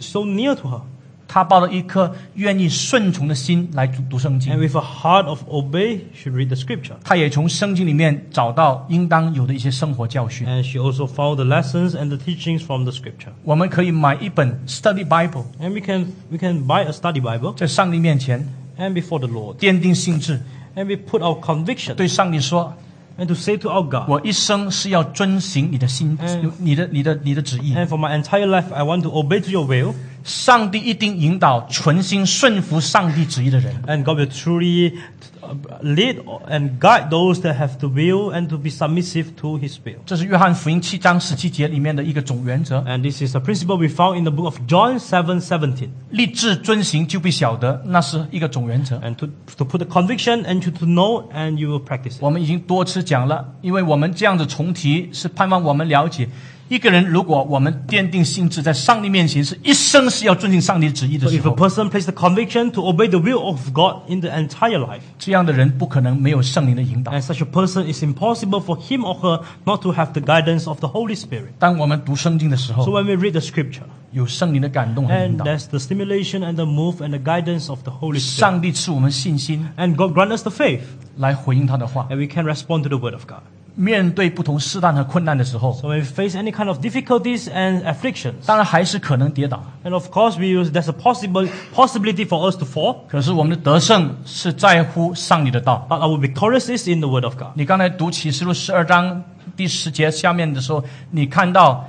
so near to her. 她抱着一颗愿意顺从的心来读读圣 And 经。 with a heart of obey, she read the scripture. 她也从圣经里面找到应当有的一些生活教训。 And she also found the lessons and the teachings from the scripture. 我们可以买一本 Study Bible， And we can we can buy a study Bible 在上帝面前 and before the Lord. 奠定心智， And we put our conviction 对上帝说 and to say to our：“ God, 我一生是要遵行你的心，嗯你的、你的、你的旨意。 and for my entire life, I want to obey to your will. 上帝一定引导存心顺服上帝旨意的人。And God will truly uh, lead and guide those that have the will and to be submissive to His will. 这是约翰福音七章十七节里面的一个总原则：And this is a principle we found in the book of John seven seventeen. 立志遵行就必晓得，那是一个总原则。And to, to put the conviction and to, to know, and you will practice 我们已经多次讲了，因为我们这样子重提，是盼望我们了解，一个人如果我们奠定心志，在上帝面前是一生是要遵行上帝旨意的 So 时 if a 候， person places the conviction to obey the will of God in the entire life, 这样的人不可能没有圣灵的引导。 and such a person is impossible for him or her not to have the guidance of the Holy Spirit. 当我们读圣经的时 So 候， when we read the scripture, 有圣灵的感动和引 and 导， there's the stimulation and the move and the guidance of the Holy Spirit. 上帝赐我们信心 And God grant us the faith, 来回应他的话。 and we can respond to the word of God. 面对不同试探和困难的时候，So when we face any kind of difficulties and afflictions, 当然还是可能跌倒，and of course we use, there's a possible possibility for us to fall, 可是我们的得胜是在乎上帝的道。but our victorious is in the word of God. 你刚才读启示录十二章第十节下面的时候，你看到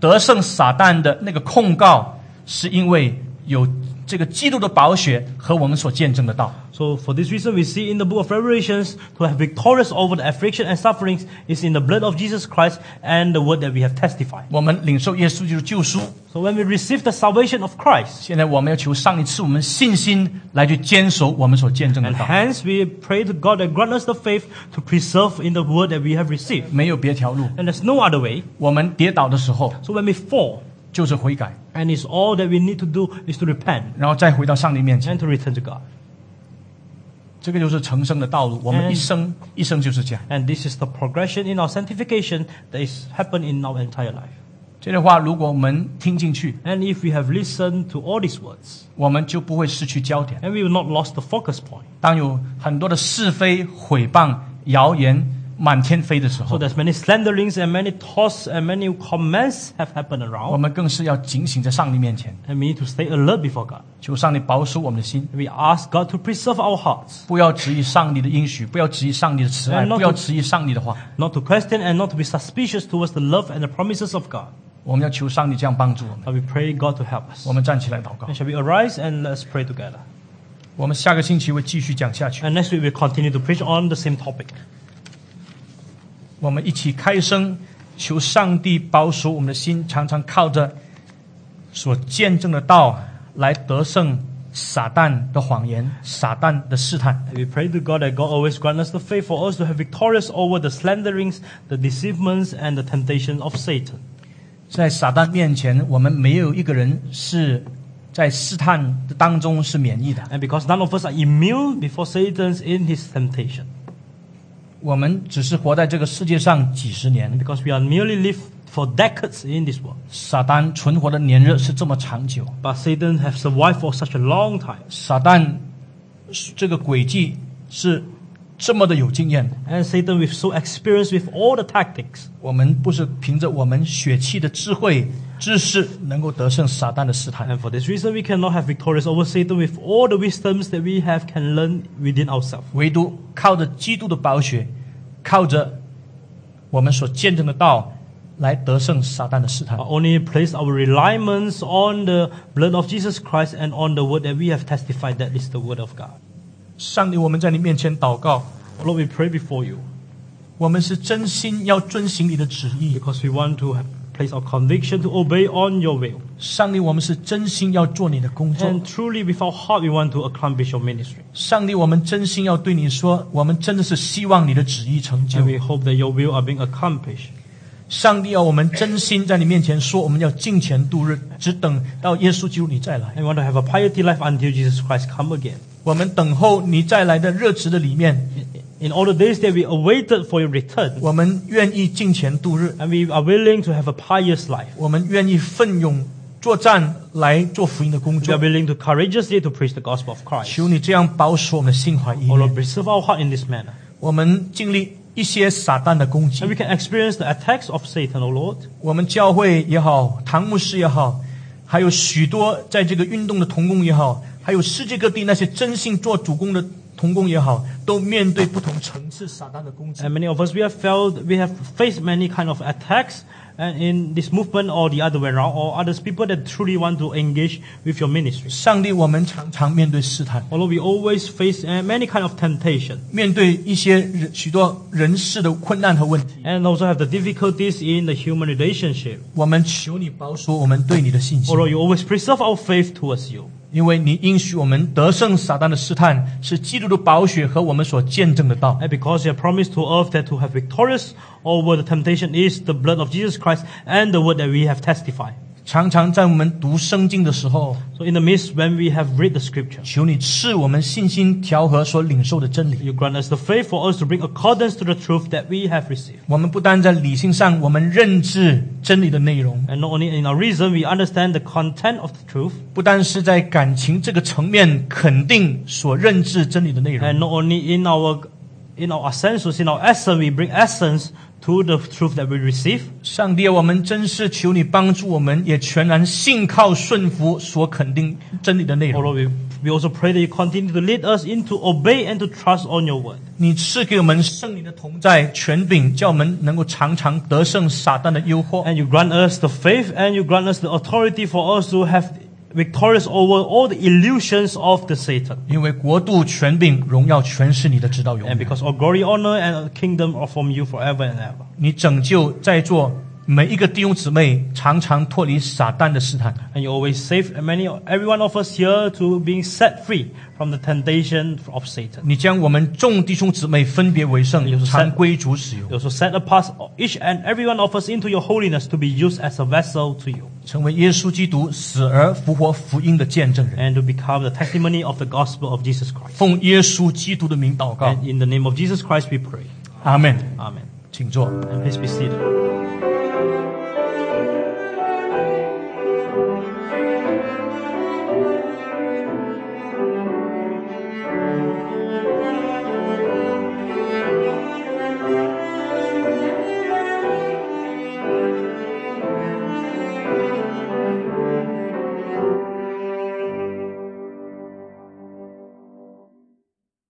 得胜撒旦的那个控告，是因为有这个基督的宝血和我们所见证的道。 So for this reason, we see in the book of Revelations to have victorious over the affliction and sufferings is in the blood of Jesus Christ and the word that we have testified. 我们领受耶稣基督救赎， So when we receive the salvation of Christ, 现在我们要求上帝赐我们信心来去坚守我们所见证的 and 道， hence we pray to God and grant us the faith to preserve in the word that we have received. 没有别条路。 And there's no other way. 我们跌倒的时候 So when we fall, 就是悔改，and it's all that we need to do is to repent 然后再回到上帝面前，and to return to God. 这个就是成圣的道路。我们一生一生就是这样。And this is the progression in our sanctification that is happened in our entire life. 这的话如果我们听进去，And if we have listened to all these words, 我们就不会失去焦点。and we will not lost the focus point. 当有很多的是非、毁谤、谣言满天飞的时 So 候， there's many slanderings and many toss and many comments have happened 我 around. 们更是要警醒在上帝面前， And we need to stay alert before God. 求上帝保守我们的心， We ask God to preserve our hearts, 不要质疑上帝的应许，不要质疑上帝的慈爱， And not 不要 to- 质疑上帝的话。 not to question and not to be suspicious towards the love and the promises of God. 我们要求上帝这样帮助我们。 But we pray God to help us. 我们站起来祷告 And。shall we arise and let's pray together? 我们下个星期会继续讲下去。 And next week we'll continue to preach on the same topic. 我们一起开声，求上帝保守我们的心，常常靠着所见证的道来得胜撒旦的谎言、撒旦的试探。 And we pray to God that God always grant us the faith for us to have victorious over the slanderings, the deceivements, and the temptations of Satan. 在撒旦面前，我们没有一个人是在试探的当中是免疫的。 And because none of us are immune before Satan's in his temptation. 我们只是活在这个世界上几十年，Because we are merely live for decades in this world. 撒旦存活的年日是这么长久。But Satan has survived for such a long time. 撒旦这个轨迹是这么的有经验， And Satan with so experienced with all the tactics. 我们不是凭着我们血气的智慧、知识能够得胜撒旦的试探。 And for this reason, we cannot have victorious over Satan with all the wisdoms that we have can learn within ourselves. 唯独靠着基督的宝血，靠着我们所见证的道，来得胜撒旦的试探 But。only place our reliance on the blood of Jesus Christ and on the word that we have testified that is the word of God. 上帝，我们在你面前祷告， Lord, we pray before you 我们是真心要遵行你的旨意。 because we want to have, place our conviction to obey on your will. 上帝，我们是真心要做你的工作。 And truly, with our heart, we want to accomplish your ministry. 上帝，我们真心要对你说，我们真的是希望你的旨意成就 And。we hope that your will are being accomplished. 上帝要我们真心在你面前说，我们要敬虔度日，只等到耶稣基督你再来。 And we want to have a piety life until Jesus Christ come again. 我们等候你再来的热职的里面，In all the days that we awaited for your return, 我们愿意敬虔度日，and we are willing to have a pious life. 我们愿意奋勇作战来做福音的工作 We are。willing to courageously to preach the gospel of Christ. 求你这样保守我们的心怀意 Oh 念 Lord,。preserve our heart in this manner. 我们经历一些撒旦的攻击 And we，can experience the attacks of Satan, O Lord. 我们教会也好，堂牧师也好，还有许多在这个运动的童工也好，还有世界各地那些真心做主公的童工也好，都面对不同层次撒旦的攻击 And。many of us, we have felt, we have faced many kind of attacks and in this movement or the other way around, or others people that truly want to engage with your ministry. 上帝，我们常常面对试探， Although we always face uh, many kind of temptation 面对一些人许多人事的困难和问题， and also have the difficulties in the human relationship. 我们求你保守我们对你的信心， Although you always preserve our faith towards you. 因为你应许我们得胜撒旦的试探，是基督的宝血和我们所见证的道。 And because you have promised to earth that to have victorious over the temptation is the blood of Jesus Christ and the word that we have testified. 常常在我们读圣经的时候， So in the midst when we have read the scripture, 求你赐我们信心调和所领受的真理。 you grant us the faith for us to bring accordance to the truth that we have received. 我们不单在理性上，我们认知真理的内容， And not only in our reason we understand the content of the truth, 不单是在感情这个层面肯定所认知真理的内容 and，not only in our in our senses, in our essence, we bring essence to the truth that we receive. 上帝啊，我们真是求你帮助我们，也全然信靠顺服所肯定真理的内容。 Although we, we also pray that you continue to lead us into obey and to trust on your word. 你赐给我们圣灵的同在、权柄，叫我们能够常常得胜撒旦的诱惑。 And you grant us the faith and you grant us the authority for us to have victorious over all the illusions of the Satan. 因为国度、权柄、荣耀全是你的，直到永 And 远。 because all glory, honor, and kingdom are from you forever and ever. 你拯救在座每一个弟兄姊妹，常常脱离撒旦的试探。 And you always save many, every one of us here to being set free from the temptation of Satan. 你将我们众弟兄姊妹分别为圣有，时常归主使用， You also set apart each and every one of us into your holiness to be used as a vessel to you 成为耶稣基督死而复活福音的见证人。and to become the testimony of the gospel of Jesus Christ. 奉耶稣基督的名祷告，And in the name of Jesus Christ we pray. 阿门。Amen. 请坐。And please be seated.